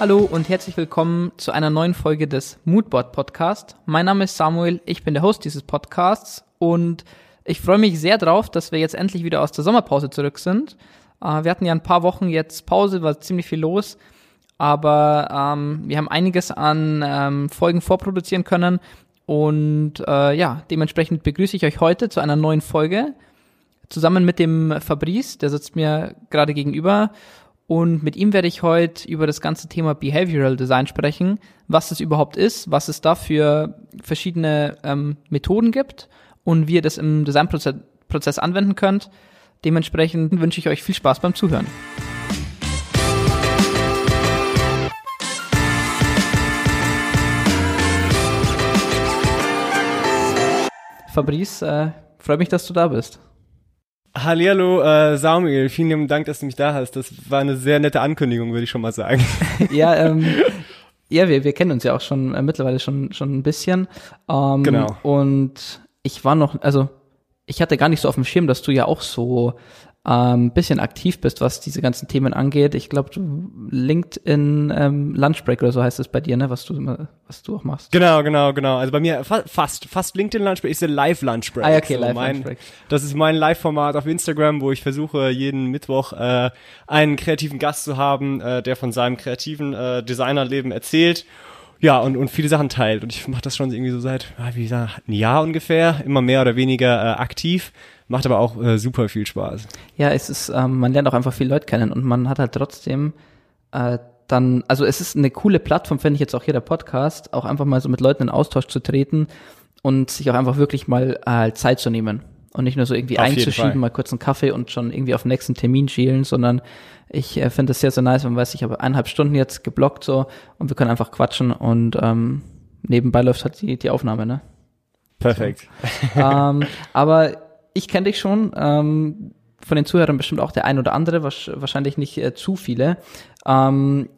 Hallo und herzlich willkommen zu einer neuen Folge des Moodboard Podcast. Mein Name ist Samuel, ich bin der Host dieses Podcasts und ich freue mich sehr drauf, dass wir jetzt endlich wieder aus der Sommerpause zurück sind. Äh, wir hatten ja ein paar Wochen jetzt Pause, war ziemlich viel los, aber ähm, wir haben einiges an ähm, Folgen vorproduzieren können und äh, ja, dementsprechend begrüße ich euch heute zu einer neuen Folge zusammen mit dem Fabrice, der sitzt mir gerade gegenüber und mit ihm werde ich heute über das ganze Thema Behavioral Design sprechen, was es überhaupt ist, was es da für verschiedene ähm, Methoden gibt und wie ihr das im Designprozess Prozess anwenden könnt. Dementsprechend wünsche ich euch viel Spaß beim Zuhören. Fabrice, äh, freue mich, dass du da bist. Hallihallo, äh, Samuel, vielen lieben Dank, dass du mich da hast. Das war eine sehr nette Ankündigung, würde ich schon mal sagen. ja, ähm, ja, wir, wir kennen uns ja auch schon äh, mittlerweile schon, schon ein bisschen. Ähm, genau. Und ich war noch, also ich hatte gar nicht so auf dem Schirm, dass du ja auch so ähm, bisschen aktiv bist, was diese ganzen Themen angeht. Ich glaube, du LinkedIn ähm, Lunchbreak oder so heißt es bei dir, ne, was du was du auch machst. Genau, genau, genau. Also bei mir fa fast fast LinkedIn Lunchbreak ist der Live Lunchbreak. Ah, okay, so Live mein, Lunchbreak. Das ist mein Live-Format auf Instagram, wo ich versuche jeden Mittwoch äh, einen kreativen Gast zu haben, äh, der von seinem kreativen äh, Designerleben erzählt ja, und, und viele Sachen teilt. Und ich mache das schon irgendwie so seit, wie gesagt, ein Jahr ungefähr, immer mehr oder weniger äh, aktiv. Macht aber auch äh, super viel Spaß. Ja, es ist, ähm, man lernt auch einfach viele Leute kennen und man hat halt trotzdem äh, dann, also es ist eine coole Plattform, finde ich jetzt auch hier der Podcast, auch einfach mal so mit Leuten in Austausch zu treten und sich auch einfach wirklich mal äh, Zeit zu nehmen und nicht nur so irgendwie auf einzuschieben, mal kurz einen Kaffee und schon irgendwie auf den nächsten Termin schielen, sondern ich äh, finde das sehr, sehr nice, wenn man weiß, ich habe eineinhalb Stunden jetzt geblockt so und wir können einfach quatschen und ähm, nebenbei läuft halt die, die Aufnahme, ne? Perfekt. So. ähm, aber ich kenne dich schon, ähm, von den Zuhörern bestimmt auch der ein oder andere, wahrscheinlich nicht äh, zu viele. Ähm,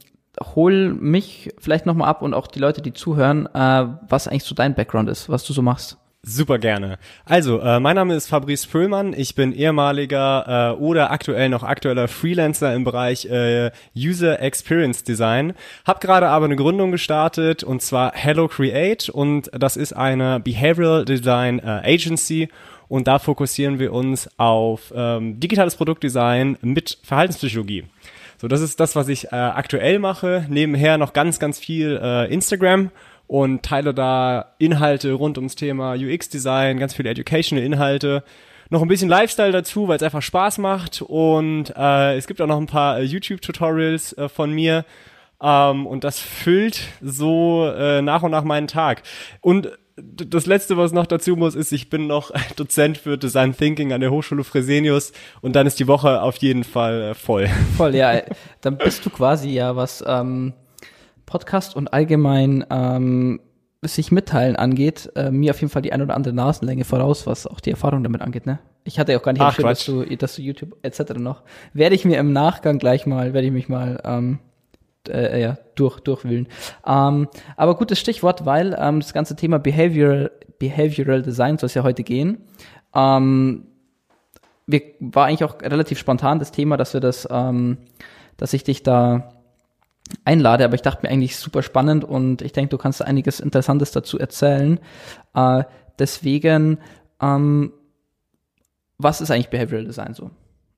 hol mich vielleicht nochmal ab und auch die Leute, die zuhören, äh, was eigentlich so dein Background ist, was du so machst. Super gerne. Also, äh, mein Name ist Fabrice Pöllmann. Ich bin ehemaliger äh, oder aktuell noch aktueller Freelancer im Bereich äh, User Experience Design. Hab gerade aber eine Gründung gestartet und zwar Hello Create und das ist eine Behavioral Design äh, Agency und da fokussieren wir uns auf ähm, digitales Produktdesign mit Verhaltenspsychologie. So, das ist das, was ich äh, aktuell mache. Nebenher noch ganz, ganz viel äh, Instagram und teile da Inhalte rund ums Thema UX-Design, ganz viele Educational Inhalte. Noch ein bisschen Lifestyle dazu, weil es einfach Spaß macht. Und äh, es gibt auch noch ein paar äh, YouTube-Tutorials äh, von mir. Ähm, und das füllt so äh, nach und nach meinen Tag. Und das letzte, was noch dazu muss, ist, ich bin noch Dozent für Design Thinking an der Hochschule Fresenius und dann ist die Woche auf jeden Fall äh, voll. Voll, ja. Dann bist du quasi ja, was ähm, Podcast und allgemein ähm, sich mitteilen angeht, äh, mir auf jeden Fall die ein oder andere Nasenlänge voraus, was auch die Erfahrung damit angeht, ne? Ich hatte ja auch gar nicht Ach, dass du, dass du YouTube etc. noch. Werde ich mir im Nachgang gleich mal, werde ich mich mal ähm, äh, ja, durch, durchwühlen. Ähm, aber gutes Stichwort, weil ähm, das ganze Thema Behavioral, Behavioral Design soll es ja heute gehen. Ähm, wir, war eigentlich auch relativ spontan das Thema, dass wir das, ähm, dass ich dich da einlade, aber ich dachte mir eigentlich super spannend und ich denke, du kannst einiges Interessantes dazu erzählen. Äh, deswegen, ähm, was ist eigentlich Behavioral Design so?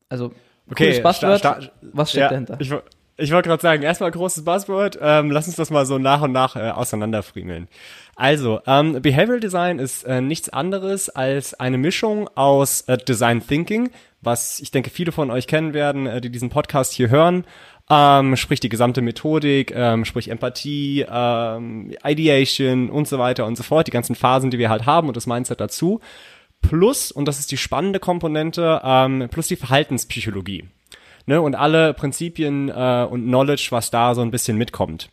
Also, okay, Buzzword, was steckt ja, dahinter? Ich, ich wollte gerade sagen, erstmal großes Buzzword, ähm, lass uns das mal so nach und nach äh, auseinanderfriemeln. Also, ähm, Behavioral Design ist äh, nichts anderes als eine Mischung aus äh, Design Thinking, was ich denke viele von euch kennen werden, äh, die diesen Podcast hier hören, ähm, sprich die gesamte Methodik, ähm, sprich Empathie, ähm, Ideation und so weiter und so fort, die ganzen Phasen, die wir halt haben und das Mindset dazu. Plus, und das ist die spannende Komponente, ähm, plus die Verhaltenspsychologie. Ne, und alle Prinzipien äh, und Knowledge, was da so ein bisschen mitkommt.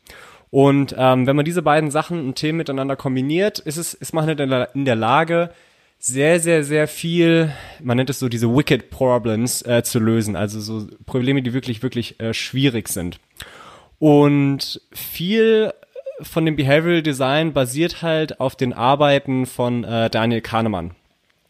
Und ähm, wenn man diese beiden Sachen und Themen miteinander kombiniert, ist es, ist man halt in der Lage, sehr, sehr, sehr viel, man nennt es so diese Wicked Problems äh, zu lösen, also so Probleme, die wirklich, wirklich äh, schwierig sind. Und viel von dem Behavioral Design basiert halt auf den Arbeiten von äh, Daniel Kahnemann.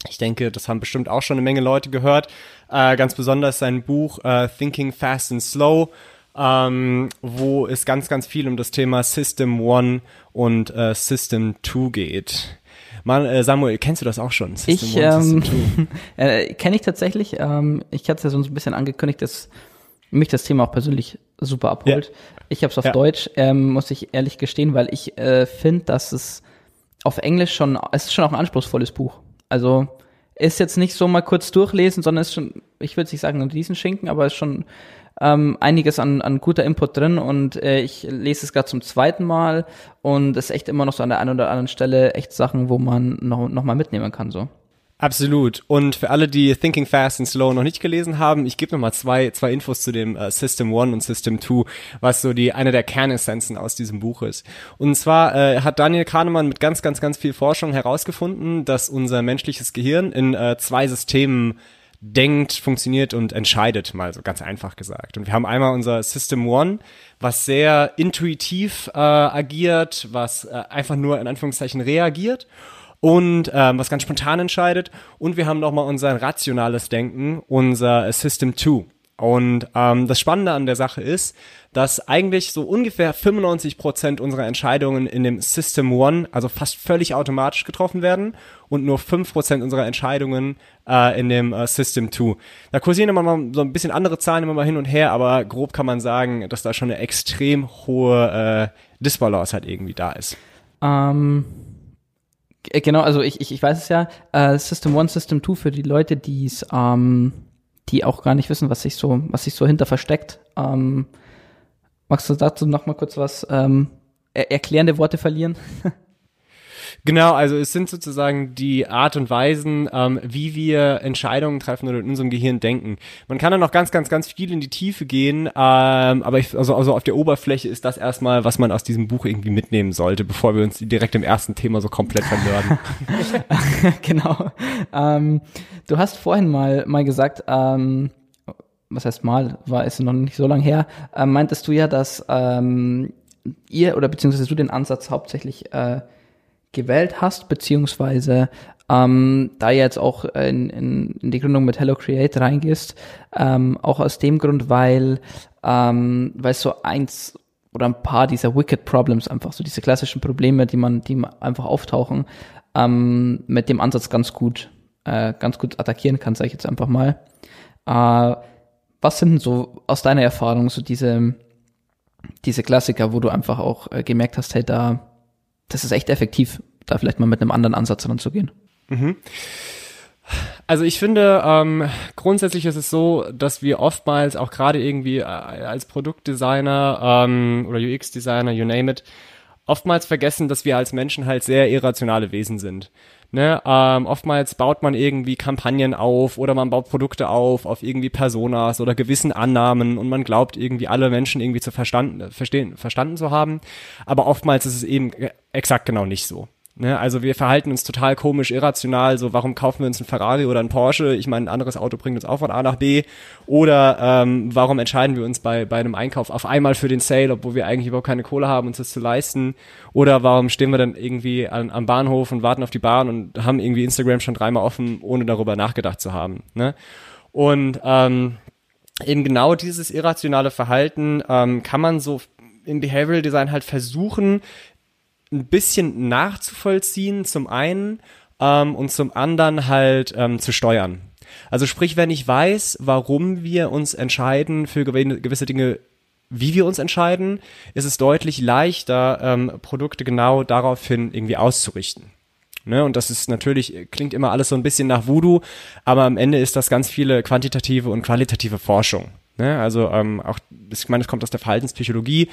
Ich denke, das haben bestimmt auch schon eine Menge Leute gehört. Äh, ganz besonders sein Buch äh, Thinking Fast and Slow ähm, wo es ganz, ganz viel um das Thema System One und äh, System Two geht. Mal, äh, Samuel, kennst du das auch schon? System ich ähm, äh, kenne ich tatsächlich. Ähm, ich hatte es ja so ein bisschen angekündigt, dass mich das Thema auch persönlich super abholt. Ja. Ich habe es auf ja. Deutsch, ähm, muss ich ehrlich gestehen, weil ich äh, finde, dass es auf Englisch schon, es ist schon auch ein anspruchsvolles Buch. Also ist jetzt nicht so mal kurz durchlesen, sondern ist schon, ich würde nicht sagen, ein Schinken, aber ist schon ähm, einiges an, an guter Input drin und äh, ich lese es gerade zum zweiten Mal und es ist echt immer noch so an der einen oder anderen Stelle echt Sachen, wo man noch, noch mal mitnehmen kann so. Absolut. Und für alle, die Thinking Fast and Slow noch nicht gelesen haben, ich gebe nochmal zwei, zwei Infos zu dem äh, System One und System Two, was so die eine der Kernessenzen aus diesem Buch ist. Und zwar äh, hat Daniel Kahnemann mit ganz, ganz, ganz viel Forschung herausgefunden, dass unser menschliches Gehirn in äh, zwei Systemen denkt, funktioniert und entscheidet, mal so ganz einfach gesagt. Und wir haben einmal unser System One, was sehr intuitiv äh, agiert, was äh, einfach nur in Anführungszeichen reagiert und ähm, was ganz spontan entscheidet. Und wir haben nochmal unser rationales Denken, unser System 2. Und ähm, das Spannende an der Sache ist, dass eigentlich so ungefähr 95 Prozent unserer Entscheidungen in dem System One, also fast völlig automatisch getroffen werden und nur 5% unserer Entscheidungen äh, in dem äh, System 2. Da kursieren immer mal so ein bisschen andere Zahlen immer mal hin und her, aber grob kann man sagen, dass da schon eine extrem hohe äh, Disbalance halt irgendwie da ist. Ähm äh, genau, also ich, ich, ich weiß es ja, äh, System One, System Two für die Leute, die's, ähm, die auch gar nicht wissen, was sich so, was sich so hinter versteckt. Ähm, magst du dazu noch mal kurz was ähm, er erklärende Worte verlieren? Genau, also es sind sozusagen die Art und Weisen, ähm, wie wir Entscheidungen treffen oder in unserem Gehirn denken. Man kann da noch ganz, ganz, ganz viel in die Tiefe gehen, ähm, aber ich, also, also auf der Oberfläche ist das erstmal, was man aus diesem Buch irgendwie mitnehmen sollte, bevor wir uns direkt im ersten Thema so komplett verlieren. genau. Ähm, du hast vorhin mal, mal gesagt, ähm, was heißt mal, war es noch nicht so lange her, äh, meintest du ja, dass ähm, ihr oder beziehungsweise du den Ansatz hauptsächlich äh, gewählt hast, beziehungsweise ähm, da jetzt auch in, in, in die Gründung mit Hello Create reingehst, ähm, auch aus dem Grund, weil, ähm, weil so eins oder ein paar dieser Wicked Problems, einfach so diese klassischen Probleme, die man, die einfach auftauchen, ähm, mit dem Ansatz ganz gut, äh, ganz gut attackieren kann, sage ich jetzt einfach mal. Äh, was sind so aus deiner Erfahrung so diese, diese Klassiker, wo du einfach auch äh, gemerkt hast, hey, da, das ist echt effektiv, da vielleicht mal mit einem anderen Ansatz ranzugehen. Mhm. Also ich finde, ähm, grundsätzlich ist es so, dass wir oftmals auch gerade irgendwie äh, als Produktdesigner ähm, oder UX-Designer, you name it, oftmals vergessen, dass wir als Menschen halt sehr irrationale Wesen sind. Ne, ähm, oftmals baut man irgendwie Kampagnen auf oder man baut Produkte auf auf irgendwie Personas oder gewissen Annahmen und man glaubt irgendwie alle Menschen irgendwie zu verstanden, verstehen, verstanden zu haben. Aber oftmals ist es eben exakt genau nicht so. Ne, also wir verhalten uns total komisch, irrational, so warum kaufen wir uns ein Ferrari oder ein Porsche? Ich meine, ein anderes Auto bringt uns auch von A nach B. Oder ähm, warum entscheiden wir uns bei, bei einem Einkauf auf einmal für den Sale, obwohl wir eigentlich überhaupt keine Kohle haben, uns das zu leisten? Oder warum stehen wir dann irgendwie an, am Bahnhof und warten auf die Bahn und haben irgendwie Instagram schon dreimal offen, ohne darüber nachgedacht zu haben? Ne? Und ähm, eben genau dieses irrationale Verhalten ähm, kann man so im Behavioral Design halt versuchen, ein bisschen nachzuvollziehen, zum einen, ähm, und zum anderen halt ähm, zu steuern. Also sprich, wenn ich weiß, warum wir uns entscheiden für gewisse Dinge, wie wir uns entscheiden, ist es deutlich leichter, ähm, Produkte genau daraufhin irgendwie auszurichten. Ne, und das ist natürlich, klingt immer alles so ein bisschen nach Voodoo, aber am Ende ist das ganz viele quantitative und qualitative Forschung. Ne? Also ähm, auch, ich meine, es kommt aus der Verhaltenspsychologie.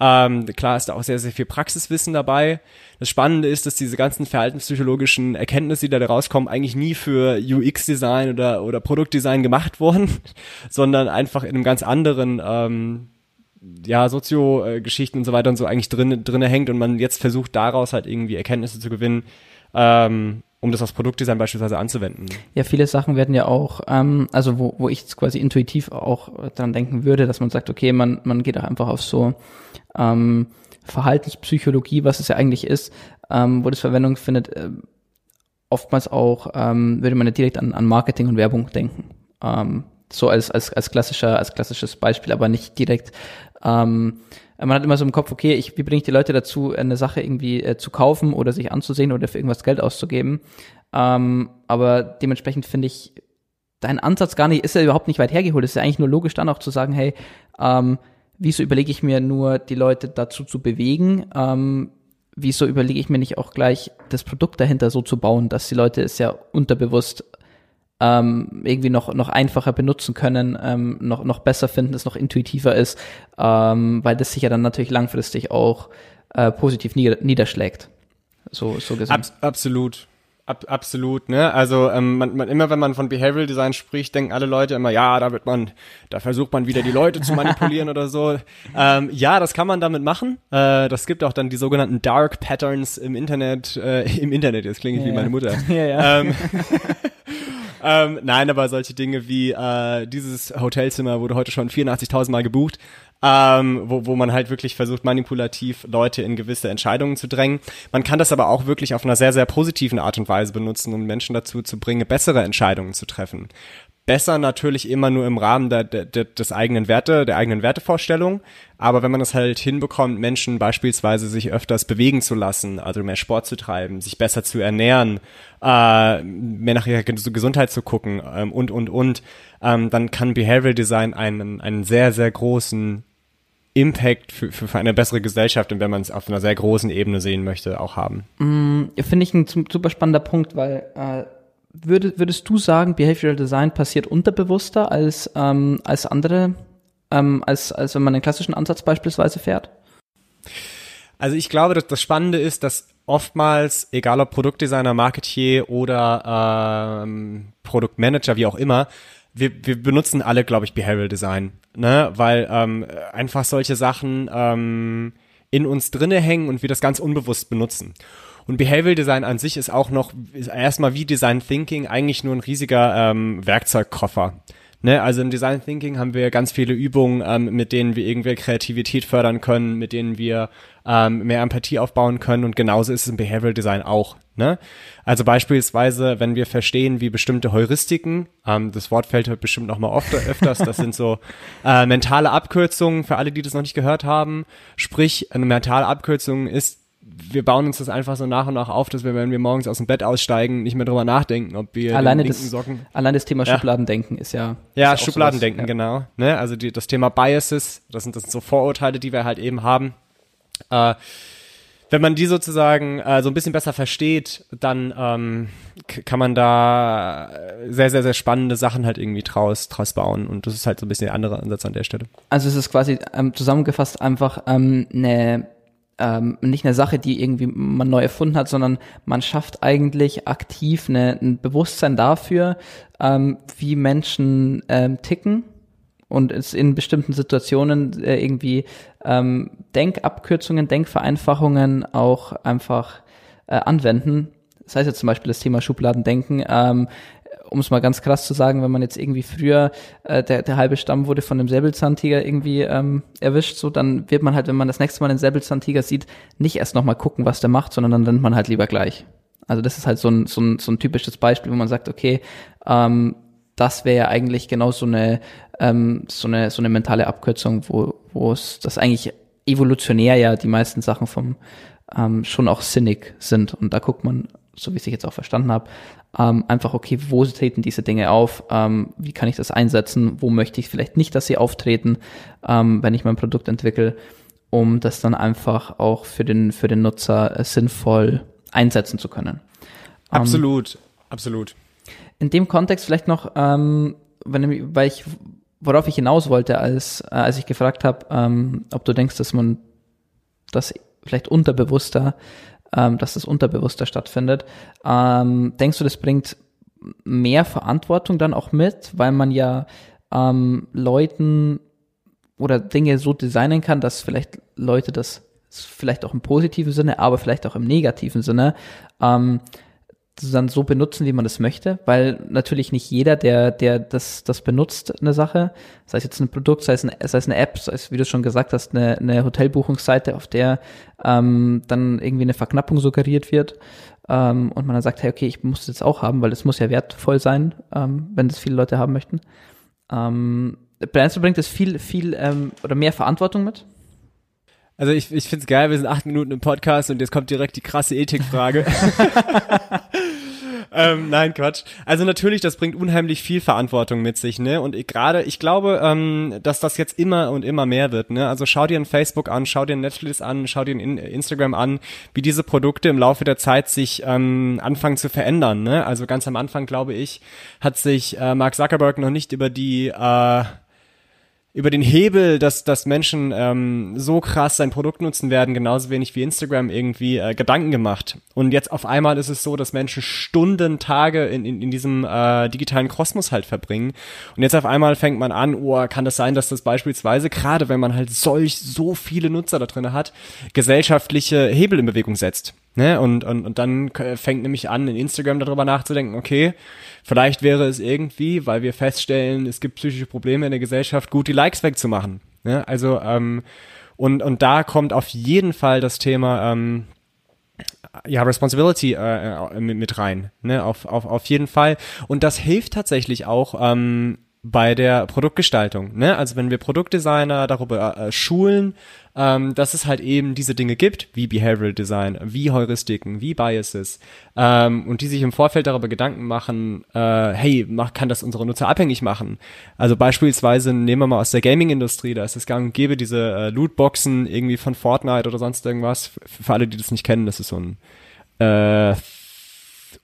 Ähm, klar ist da auch sehr, sehr viel Praxiswissen dabei. Das Spannende ist, dass diese ganzen verhaltenspsychologischen Erkenntnisse, die da rauskommen, eigentlich nie für UX-Design oder, oder Produktdesign gemacht wurden, sondern einfach in einem ganz anderen ähm, ja, Sozio-Geschichten und so weiter und so eigentlich drin, drinne hängt und man jetzt versucht, daraus halt irgendwie Erkenntnisse zu gewinnen, ähm, um das aufs Produktdesign beispielsweise anzuwenden. Ja, viele Sachen werden ja auch, ähm, also wo, wo ich jetzt quasi intuitiv auch dran denken würde, dass man sagt, okay, man, man geht auch einfach auf so ähm, Verhaltenspsychologie, was es ja eigentlich ist, ähm, wo das Verwendung findet, äh, oftmals auch ähm, würde man ja direkt an, an Marketing und Werbung denken. Ähm, So als, als, als klassischer, als klassisches Beispiel, aber nicht direkt. Ähm, man hat immer so im Kopf, okay, ich, wie bringe ich die Leute dazu, eine Sache irgendwie äh, zu kaufen oder sich anzusehen oder für irgendwas Geld auszugeben. Ähm, aber dementsprechend finde ich dein Ansatz gar nicht, ist ja überhaupt nicht weit hergeholt. Es ist ja eigentlich nur logisch dann auch zu sagen, hey, ähm, wieso überlege ich mir nur, die Leute dazu zu bewegen? Ähm, wieso überlege ich mir nicht auch gleich, das Produkt dahinter so zu bauen, dass die Leute es ja unterbewusst ähm, irgendwie noch, noch einfacher benutzen können, ähm, noch, noch besser finden, es noch intuitiver ist, ähm, weil das sich ja dann natürlich langfristig auch äh, positiv niederschlägt. So, so gesehen. Abs absolut. Ab, absolut, ne? Also ähm, man, man, immer wenn man von Behavioral Design spricht, denken alle Leute immer, ja, da wird man, da versucht man wieder die Leute zu manipulieren oder so. Ähm, ja, das kann man damit machen. Äh, das gibt auch dann die sogenannten Dark Patterns im Internet, äh, im Internet, jetzt klinge ich ja, wie meine Mutter. ja, ja. Ähm, ähm, nein, aber solche Dinge wie äh, dieses Hotelzimmer wurde heute schon 84.000 Mal gebucht ähm, wo, wo man halt wirklich versucht, manipulativ Leute in gewisse Entscheidungen zu drängen. Man kann das aber auch wirklich auf einer sehr, sehr positiven Art und Weise benutzen, um Menschen dazu zu bringen, bessere Entscheidungen zu treffen. Besser natürlich immer nur im Rahmen der, der, des eigenen Werte, der eigenen Wertevorstellung. Aber wenn man es halt hinbekommt, Menschen beispielsweise sich öfters bewegen zu lassen, also mehr Sport zu treiben, sich besser zu ernähren, äh, mehr nach ihrer Gesundheit zu gucken ähm, und, und, und, ähm, dann kann Behavioral Design einen, einen sehr, sehr großen Impact für, für, eine bessere Gesellschaft und wenn man es auf einer sehr großen Ebene sehen möchte, auch haben. Mm, Finde ich ein super spannender Punkt, weil äh, würdest, würdest du sagen, Behavioral Design passiert unterbewusster als, ähm, als andere, ähm, als, als wenn man einen klassischen Ansatz beispielsweise fährt? Also ich glaube, dass das Spannende ist, dass oftmals, egal ob Produktdesigner, Marketier oder ähm, Produktmanager, wie auch immer, wir, wir benutzen alle, glaube ich, Behavioral Design ne, weil ähm, einfach solche Sachen ähm, in uns drinne hängen und wir das ganz unbewusst benutzen. Und Behavioral Design an sich ist auch noch ist erstmal wie Design Thinking eigentlich nur ein riesiger ähm, Werkzeugkoffer. Ne, also im Design Thinking haben wir ganz viele Übungen, ähm, mit denen wir irgendwie Kreativität fördern können, mit denen wir ähm, mehr Empathie aufbauen können und genauso ist es im Behavioral Design auch. Ne? Also beispielsweise, wenn wir verstehen, wie bestimmte Heuristiken, ähm, das Wort fällt heute bestimmt noch mal oft, öfters, das sind so äh, mentale Abkürzungen für alle, die das noch nicht gehört haben. Sprich, eine mentale Abkürzung ist wir bauen uns das einfach so nach und nach auf, dass wir, wenn wir morgens aus dem Bett aussteigen, nicht mehr drüber nachdenken, ob wir alleine das, Socken. Allein das Thema ja. Schubladendenken ist ja. Ja, ist Schubladendenken, sowas, ja. genau. Ne? Also die, das Thema Biases, das sind, das sind so Vorurteile, die wir halt eben haben. Äh, wenn man die sozusagen äh, so ein bisschen besser versteht, dann ähm, kann man da sehr, sehr, sehr spannende Sachen halt irgendwie draus, draus bauen. Und das ist halt so ein bisschen der andere Ansatz an der Stelle. Also es ist quasi ähm, zusammengefasst einfach ähm, eine ähm, nicht eine Sache, die irgendwie man neu erfunden hat, sondern man schafft eigentlich aktiv eine, ein Bewusstsein dafür, ähm, wie Menschen ähm, ticken und es in bestimmten Situationen äh, irgendwie ähm, Denkabkürzungen, Denkvereinfachungen auch einfach äh, anwenden. Das heißt jetzt zum Beispiel das Thema Schubladendenken. Ähm, um es mal ganz krass zu sagen, wenn man jetzt irgendwie früher, äh, der, der halbe Stamm wurde von einem Säbelzahntiger irgendwie ähm, erwischt, so dann wird man halt, wenn man das nächste Mal einen Säbelzahntiger sieht, nicht erst nochmal gucken, was der macht, sondern dann rennt man halt lieber gleich. Also das ist halt so ein, so ein, so ein typisches Beispiel, wo man sagt, okay, ähm, das wäre ja eigentlich genau so eine, ähm, so eine, so eine mentale Abkürzung, wo, wo es das eigentlich evolutionär ja die meisten Sachen vom ähm, schon auch sinnig sind. Und da guckt man, so wie ich es jetzt auch verstanden habe, ähm, einfach, okay, wo treten diese Dinge auf? Ähm, wie kann ich das einsetzen? Wo möchte ich vielleicht nicht, dass sie auftreten, ähm, wenn ich mein Produkt entwickle, um das dann einfach auch für den, für den Nutzer äh, sinnvoll einsetzen zu können. Absolut, absolut. In dem Kontext vielleicht noch, ähm, wenn, weil ich, worauf ich hinaus wollte, als, äh, als ich gefragt habe, ähm, ob du denkst, dass man das vielleicht unterbewusster ähm, dass das unterbewusster stattfindet. Ähm, denkst du, das bringt mehr Verantwortung dann auch mit, weil man ja ähm, Leuten oder Dinge so designen kann, dass vielleicht Leute das vielleicht auch im positiven Sinne, aber vielleicht auch im negativen Sinne ähm, dann so benutzen, wie man das möchte, weil natürlich nicht jeder, der, der das, das benutzt, eine Sache, sei es jetzt ein Produkt, sei es, eine, sei es eine App, sei es, wie du schon gesagt hast, eine, eine Hotelbuchungsseite, auf der ähm, dann irgendwie eine Verknappung suggeriert wird ähm, und man dann sagt, hey, okay, ich muss das jetzt auch haben, weil es muss ja wertvoll sein, ähm, wenn das viele Leute haben möchten. Ähm, Brands bringt es viel, viel ähm, oder mehr Verantwortung mit? Also ich, ich finde es geil, wir sind acht Minuten im Podcast und jetzt kommt direkt die krasse Ethikfrage. ähm, nein, Quatsch. Also natürlich, das bringt unheimlich viel Verantwortung mit sich, ne? Und gerade, ich glaube, ähm, dass das jetzt immer und immer mehr wird, ne? Also schau dir ein Facebook an, schau dir ein Netflix an, schau dir ein Instagram an, wie diese Produkte im Laufe der Zeit sich ähm, anfangen zu verändern, ne? Also ganz am Anfang, glaube ich, hat sich äh, Mark Zuckerberg noch nicht über die äh, über den Hebel, dass, dass Menschen ähm, so krass sein Produkt nutzen werden, genauso wenig wie Instagram irgendwie äh, Gedanken gemacht. Und jetzt auf einmal ist es so, dass Menschen Stunden, Tage in, in, in diesem äh, digitalen Kosmos halt verbringen. Und jetzt auf einmal fängt man an, oh, kann das sein, dass das beispielsweise, gerade wenn man halt solch so viele Nutzer da drin hat, gesellschaftliche Hebel in Bewegung setzt. Ne? Und, und, und dann fängt nämlich an, in Instagram darüber nachzudenken, okay, vielleicht wäre es irgendwie, weil wir feststellen, es gibt psychische Probleme in der Gesellschaft, gut die Likes wegzumachen. Ne? Also, ähm, und, und da kommt auf jeden Fall das Thema, ähm, ja, Responsibility äh, äh mit, mit rein, ne, auf, auf, auf jeden Fall. Und das hilft tatsächlich auch, ähm, bei der Produktgestaltung. Ne? Also wenn wir Produktdesigner darüber äh, schulen, ähm, dass es halt eben diese Dinge gibt, wie Behavioral Design, wie Heuristiken, wie Biases, ähm, und die sich im Vorfeld darüber Gedanken machen, äh, hey, mach, kann das unsere Nutzer abhängig machen? Also beispielsweise nehmen wir mal aus der Gaming-Industrie, da ist es gang und gäbe diese äh, Lootboxen irgendwie von Fortnite oder sonst irgendwas. Für alle, die das nicht kennen, das ist so ein äh,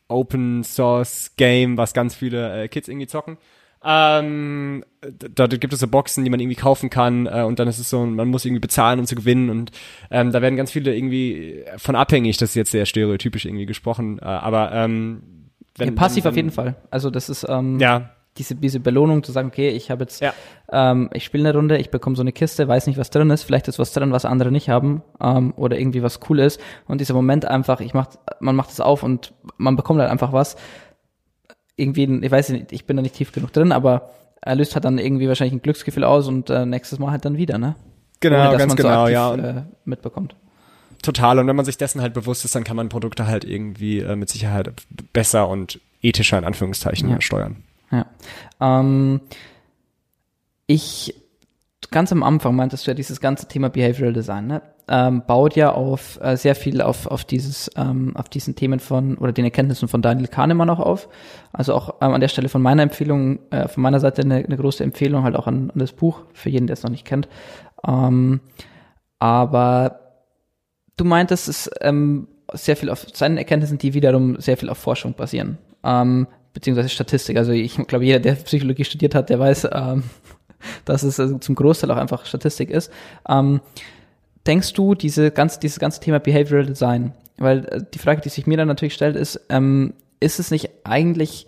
Open Source Game, was ganz viele äh, Kids irgendwie zocken. Ähm, da, da gibt es so Boxen, die man irgendwie kaufen kann äh, und dann ist es so, man muss irgendwie bezahlen, um zu gewinnen und ähm, da werden ganz viele irgendwie von abhängig, das ist jetzt sehr stereotypisch irgendwie gesprochen, äh, aber ähm, wenn, ja, passiv wenn, auf jeden Fall. Also das ist ähm, ja diese, diese Belohnung zu sagen, okay, ich habe jetzt, ja. ähm, ich spiele eine Runde, ich bekomme so eine Kiste, weiß nicht, was drin ist, vielleicht ist was drin, was andere nicht haben, ähm, oder irgendwie was cool ist. Und dieser Moment einfach, ich mach, man macht es auf und man bekommt halt einfach was irgendwie, ich weiß nicht, ich bin da nicht tief genug drin, aber er löst halt dann irgendwie wahrscheinlich ein Glücksgefühl aus und äh, nächstes Mal halt dann wieder, ne? Genau, Ohne, ganz genau, so aktiv, ja. Und äh, mitbekommt. Total. Und wenn man sich dessen halt bewusst ist, dann kann man Produkte halt irgendwie äh, mit Sicherheit besser und ethischer in Anführungszeichen ja. steuern. Ja. Ähm, ich ganz am Anfang meintest du ja dieses ganze Thema Behavioral Design, ne? Ähm, baut ja auf äh, sehr viel auf, auf dieses, ähm, auf diesen Themen von oder den Erkenntnissen von Daniel Kahnemann auch auf. Also auch ähm, an der Stelle von meiner Empfehlung, äh, von meiner Seite eine, eine große Empfehlung halt auch an, an das Buch, für jeden, der es noch nicht kennt. Ähm, aber du meintest, es ähm, sehr viel auf seinen Erkenntnissen, die wiederum sehr viel auf Forschung basieren. Ähm, beziehungsweise Statistik. Also ich glaube, jeder, der Psychologie studiert hat, der weiß, ähm, dass es also zum Großteil auch einfach Statistik ist. Ähm, denkst du, diese ganze, dieses ganze Thema Behavioral Design, weil äh, die Frage, die sich mir dann natürlich stellt, ist, ähm, ist es nicht eigentlich,